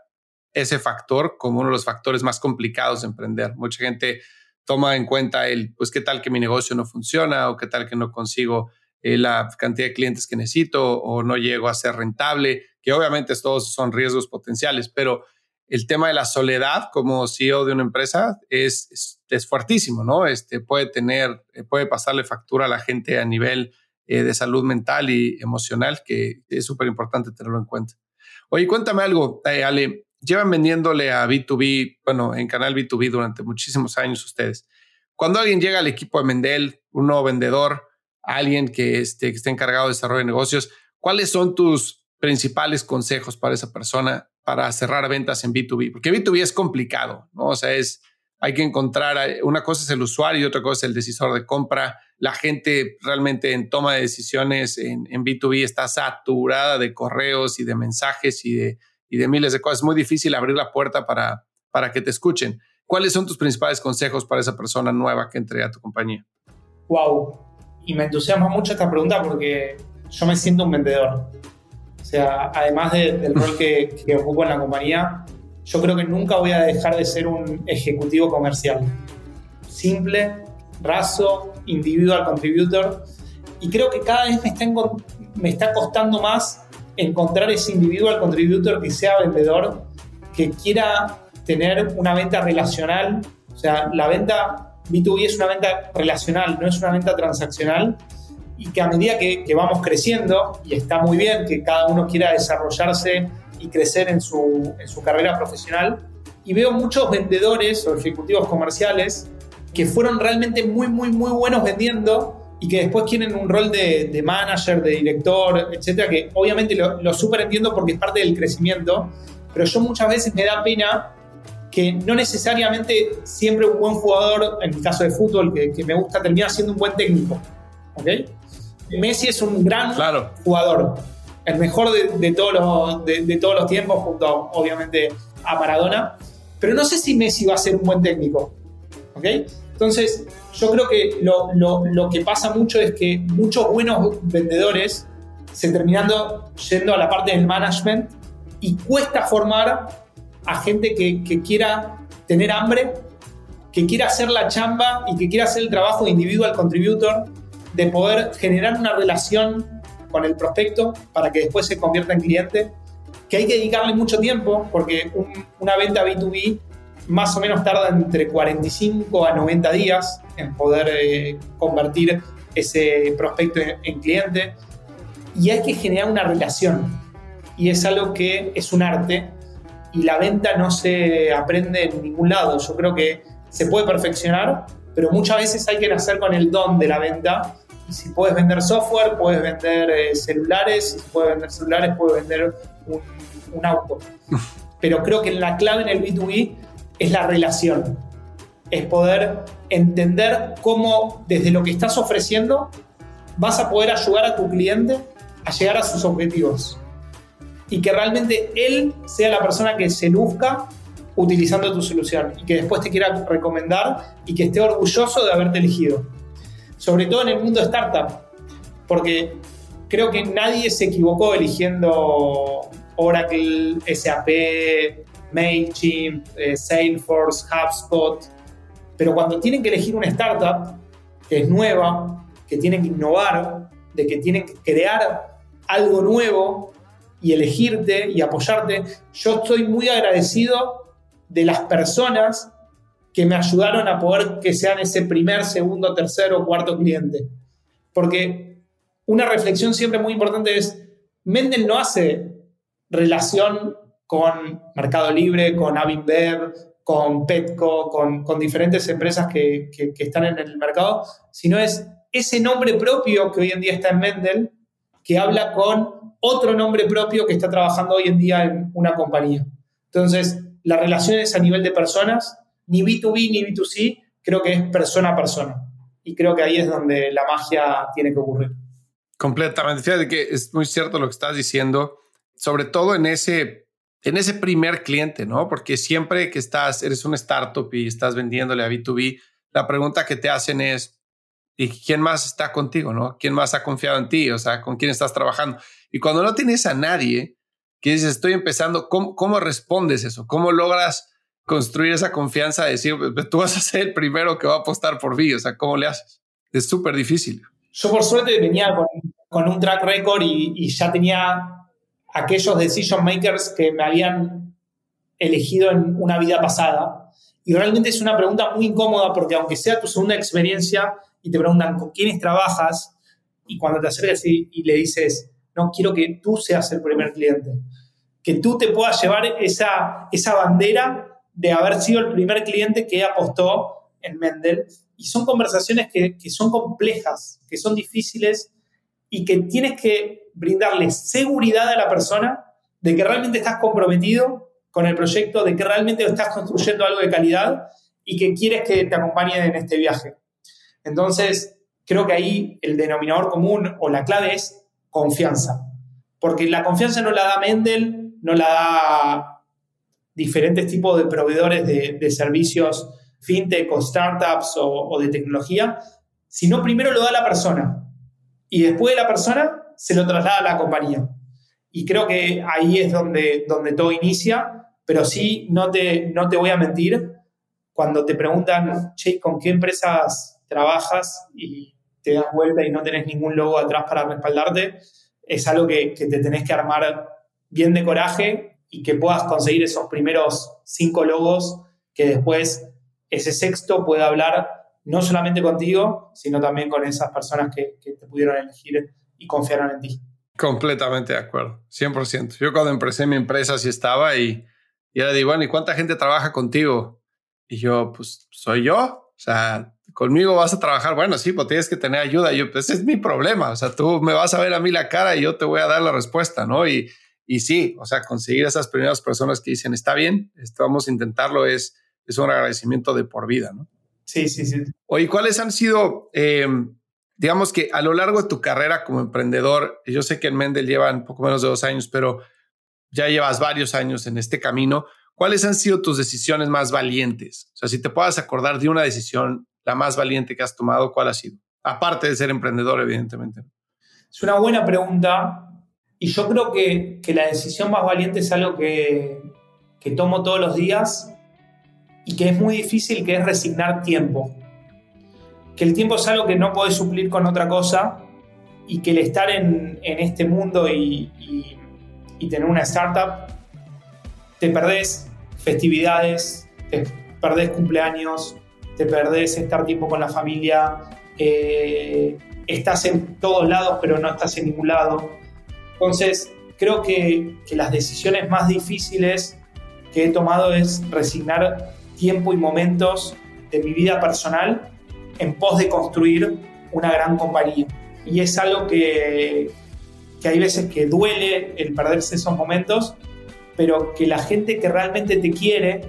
ese factor como uno de los factores más complicados de emprender. Mucha gente toma en cuenta el, pues, qué tal que mi negocio no funciona o qué tal que no consigo eh, la cantidad de clientes que necesito o no llego a ser rentable, que obviamente todos son riesgos potenciales, pero el tema de la soledad como CEO de una empresa es, es, fuertísimo, ¿no? Este, puede tener, eh, puede pasarle factura a la gente a nivel eh, de salud mental y emocional, que es súper importante tenerlo en cuenta. Oye, cuéntame algo, eh, Ale. Llevan vendiéndole a B2B, bueno, en canal B2B durante muchísimos años ustedes. Cuando alguien llega al equipo de Mendel, un nuevo vendedor, alguien que, esté, que esté encargado de desarrollo de negocios, ¿cuáles son tus principales consejos para esa persona para cerrar ventas en B2B? Porque B2B es complicado, ¿no? O sea, es, hay que encontrar, una cosa es el usuario y otra cosa es el decisor de compra. La gente realmente en toma de decisiones en, en B2B está saturada de correos y de mensajes y de, y de miles de cosas. Es muy difícil abrir la puerta para, para que te escuchen. ¿Cuáles son tus principales consejos para esa persona nueva que entre a tu compañía? Wow. Y me entusiasma mucho esta pregunta porque yo me siento un vendedor. O sea, además del rol que, que ocupo en la compañía, yo creo que nunca voy a dejar de ser un ejecutivo comercial. Simple, raso, individual contributor. Y creo que cada vez me está, me está costando más encontrar ese individual contributor que sea vendedor, que quiera tener una venta relacional. O sea, la venta B2B es una venta relacional, no es una venta transaccional. Y que a medida que, que vamos creciendo, y está muy bien que cada uno quiera desarrollarse y crecer en su, en su carrera profesional, y veo muchos vendedores o ejecutivos comerciales que fueron realmente muy, muy, muy buenos vendiendo y que después quieren un rol de, de manager, de director, etcétera, que obviamente lo, lo súper entiendo porque es parte del crecimiento, pero yo muchas veces me da pena que no necesariamente siempre un buen jugador, en el caso de fútbol, que, que me gusta, termina siendo un buen técnico. ¿ok? Messi es un gran claro. jugador, el mejor de, de todos los, de, todos los tiempos, junto obviamente a Maradona, pero no sé si Messi va a ser un buen técnico. ¿ok? Entonces, yo creo que lo, lo, lo que pasa mucho es que muchos buenos vendedores se terminan yendo a la parte del management y cuesta formar a gente que, que, quiera tener hambre, que quiera hacer la chamba y que quiera hacer el trabajo individual contributor, de poder generar una relación con el prospecto para que después se convierta en cliente, que hay que dedicarle mucho tiempo porque un, una venta B2B más o menos tarda entre 45 a 90 días en poder eh, convertir ese prospecto en, en cliente y hay que generar una relación y es algo que es un arte y la venta no se aprende en ningún lado. Yo creo que se puede perfeccionar, pero muchas veces hay que nacer con el don de la venta. Si puedes vender software, puedes vender eh, celulares, si puedes vender celulares, puedes vender un, un auto. Pero creo que la clave en el B2B es la relación. Es poder entender cómo desde lo que estás ofreciendo vas a poder ayudar a tu cliente a llegar a sus objetivos y que realmente él sea la persona que se luzca utilizando tu solución y que después te quiera recomendar y que esté orgulloso de haberte elegido. Sobre todo en el mundo startup, porque creo que nadie se equivocó eligiendo Oracle, SAP, MailChimp, eh, Salesforce, HubSpot, pero cuando tienen que elegir una startup que es nueva, que tienen que innovar, de que tienen que crear algo nuevo, y elegirte y apoyarte. Yo estoy muy agradecido de las personas que me ayudaron a poder que sean ese primer, segundo, tercero, cuarto cliente. Porque una reflexión siempre muy importante es, Mendel no hace relación con Mercado Libre, con Avinbev, con Petco, con, diferentes empresas que, que, que, están en el mercado, sino es ese nombre propio que hoy en día está en Mendel, que habla con otro nombre propio que está trabajando hoy en día en una compañía. Entonces, las relaciones a nivel de personas, ni B2B ni B2C, creo que es persona a persona. Y creo que ahí es donde la magia tiene que ocurrir. Completamente. Fíjate que es muy cierto lo que estás diciendo, sobre todo en ese, en ese primer cliente, ¿no? Porque siempre que estás, eres un startup y estás vendiéndole a B2B, la pregunta que te hacen es, ¿y quién más está contigo, no? ¿Quién más ha confiado en ti? O sea, ¿con quién estás trabajando? Y cuando no tienes a nadie que dices, estoy empezando, ¿cómo, cómo respondes eso? ¿Cómo logras construir esa confianza de decir, tú vas a ser el primero que va a apostar por mí? O sea, ¿cómo le haces? Es súper difícil. Yo por suerte venía con, con un track record y, y, ya tenía aquellos decision makers que me habían elegido en una vida pasada. Y realmente es una pregunta muy incómoda porque aunque sea tu segunda experiencia y te preguntan con quiénes trabajas y cuando te acercas y, y le dices, no quiero que tú seas el primer cliente. que tú te puedas llevar esa, esa bandera de haber sido el primer cliente que apostó en Mendel. Y son conversaciones que, que son complejas, que son difíciles y que tienes que brindarle seguridad a la persona de que realmente estás comprometido con el proyecto, de que realmente estás construyendo algo de calidad y que quieres que te acompañe en este viaje. Entonces, creo que ahí el denominador común o la clave es confianza. Porque la confianza no la da Mendel, no la da diferentes tipos de proveedores de, servicios fintech o startups o, o de tecnología, sino primero lo da la persona. Y después de la persona se lo traslada a la compañía. Y creo que ahí es donde, donde todo inicia, pero sí, no te, no te voy a mentir, cuando te preguntan, che, ¿con qué empresas trabajas? Y te das vuelta y no tenés ningún logo atrás para respaldarte, es algo que, que te tenés que armar bien de coraje y que puedas conseguir esos primeros cinco logos que después ese sexto pueda hablar no solamente contigo, sino también con esas personas que, que te pudieron elegir y confiaron en ti. Completamente de acuerdo, 100%. Yo cuando empecé mi empresa sí estaba y, y era de, bueno, ¿y cuánta gente trabaja contigo? Y yo, pues, soy yo. O sea, conmigo vas a trabajar. Bueno, sí, pues tienes que tener ayuda. Y yo, pues, ese es mi problema. O sea, tú me vas a ver a mí la cara y yo te voy a dar la respuesta, ¿no? Y, y sí, o sea, conseguir esas primeras personas que dicen, está bien, vamos a intentarlo, es, es un agradecimiento de por vida, ¿no? Sí, sí, sí. Oye, ¿cuáles han sido eh, digamos que a lo largo de tu carrera como emprendedor, yo sé que en Mendel llevan poco menos de dos años, pero ya llevas varios años en este camino. ¿Cuáles han sido tus decisiones más valientes? O sea, si te puedas acordar de una decisión, la más valiente que has tomado, ¿cuál ha sido? Aparte de ser emprendedor, evidentemente. Es una buena pregunta y yo creo que, que la decisión más valiente es algo que, que tomo todos los días y que es muy difícil, que es resignar tiempo que el tiempo es algo que no podés suplir con otra cosa y que el estar en, este mundo y, tener una startup, te perdés festividades, te perdés cumpleaños, te perdés estar tiempo con la familia, eh, estás en todos lados pero no estás en ningún lado. Entonces, creo que, que las decisiones más difíciles que he tomado es resignar tiempo y momentos de mi vida personal en pos de construir una gran compañía. Y es algo que, que hay veces que duele el perderse esos momentos, pero que la gente que realmente te quiere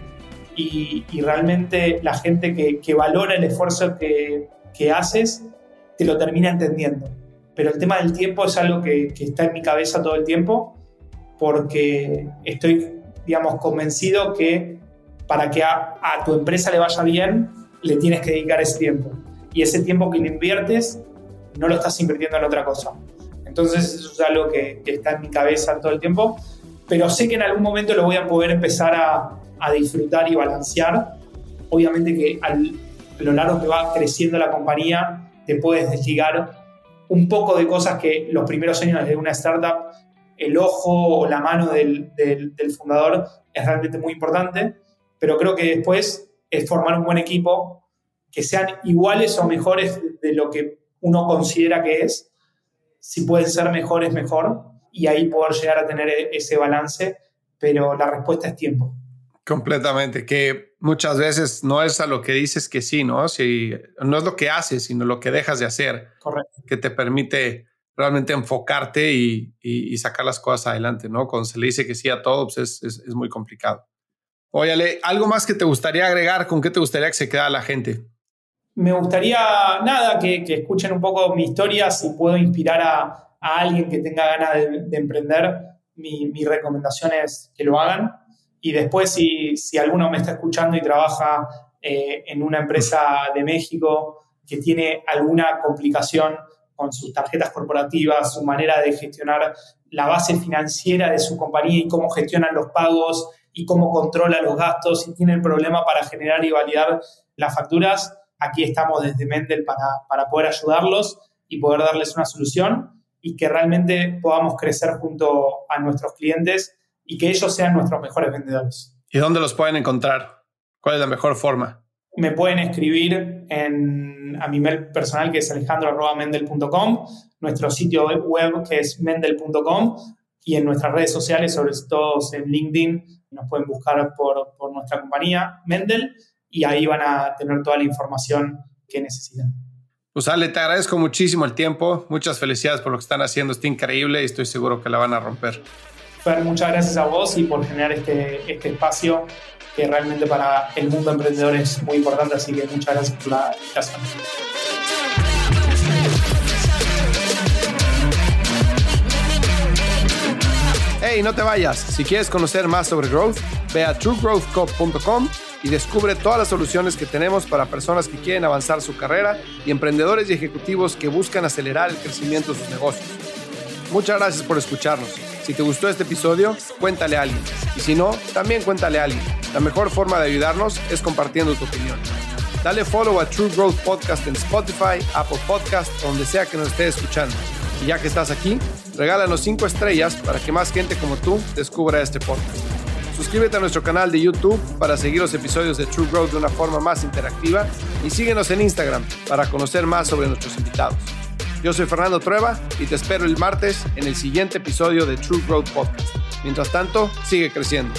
y, y realmente la gente que, que, valora el esfuerzo que, que, haces, te lo termina entendiendo. Pero el tema del tiempo es algo que, que está en mi cabeza todo el tiempo, porque estoy, digamos, convencido que para que a, a tu empresa le vaya bien, le tienes que dedicar ese tiempo. Y ese tiempo que le inviertes, no lo estás invirtiendo en otra cosa. Entonces eso es algo que, está en mi cabeza todo el tiempo, pero sé que en algún momento lo voy a poder empezar a, a disfrutar y balancear. Obviamente que al, a lo largo que va creciendo la compañía, te puedes desligar un poco de cosas que los primeros años de una startup, el ojo o la mano del, del, fundador es realmente muy importante, pero creo que después es formar un buen equipo que sean iguales o mejores de lo que uno considera que es. Si pueden ser mejores, mejor. Y ahí poder llegar a tener e-, ese balance, pero la respuesta es tiempo. Completamente, que muchas veces no es a lo que dices que sí, ¿no? Si, no es lo que haces, sino lo que dejas de hacer. Correcto. Que te permite realmente enfocarte y, y, sacar las cosas adelante, ¿no? Cuando se le dice que sí a todo, pues es, es, es muy complicado. Óyale, ¿algo más que te gustaría agregar? ¿Con qué te gustaría que se quede la gente? Me gustaría, nada, que, escuchen un poco mi historia, si puedo inspirar a, alguien que tenga ganas de, emprender, mi, recomendación es que lo hagan. Y después, si, si alguno me está escuchando y trabaja eh, en una empresa de México que tiene alguna complicación con sus tarjetas corporativas, su manera de gestionar la base financiera de su compañía y cómo gestionan los pagos y cómo controla los gastos y tiene el problema para generar y validar las facturas, aquí estamos desde Mendel para, poder ayudarlos y poder darles una solución y que realmente podamos crecer junto a nuestros clientes y que ellos sean nuestros mejores vendedores. ¿Y dónde los pueden encontrar? ¿Cuál es la mejor forma? Me pueden escribir en, a mi mail personal que es alejandro.mendel.com, nuestro sitio web que es mendel.com y en nuestras redes sociales, sobre todo en LinkedIn, nos pueden buscar por, por nuestra compañía, Mendel, y ahí van a tener toda la información que necesitan. Pues Ale, te agradezco muchísimo el tiempo. Muchas felicidades por lo que están haciendo. Está increíble y estoy seguro que la van a romper. Fer, muchas gracias a vos y por generar este, este espacio que realmente para el mundo emprendedor es muy importante. Así que muchas gracias por la invitación. Hey, no te vayas. Si quieres conocer más sobre growth, ve a truegrowthco.com y descubre todas las soluciones que tenemos para personas que quieren avanzar su carrera y emprendedores y ejecutivos que buscan acelerar el crecimiento de sus negocios. Muchas gracias por escucharnos. Si te gustó este episodio, cuéntale a alguien. Y si no, también cuéntale a alguien. La mejor forma de ayudarnos es compartiendo tu opinión. Dale follow a True Growth Podcast en Spotify, Apple Podcast donde sea que nos estés escuchando. Y ya que estás aquí, regálanos 5 estrellas para que más gente como tú descubra este podcast. Suscríbete a nuestro canal de YouTube para seguir los episodios de True Growth de una forma más interactiva y síguenos en Instagram para conocer más sobre nuestros invitados. Yo soy Fernando Trueba y te espero el martes en el siguiente episodio de True Growth Podcast. Mientras tanto, sigue creciendo.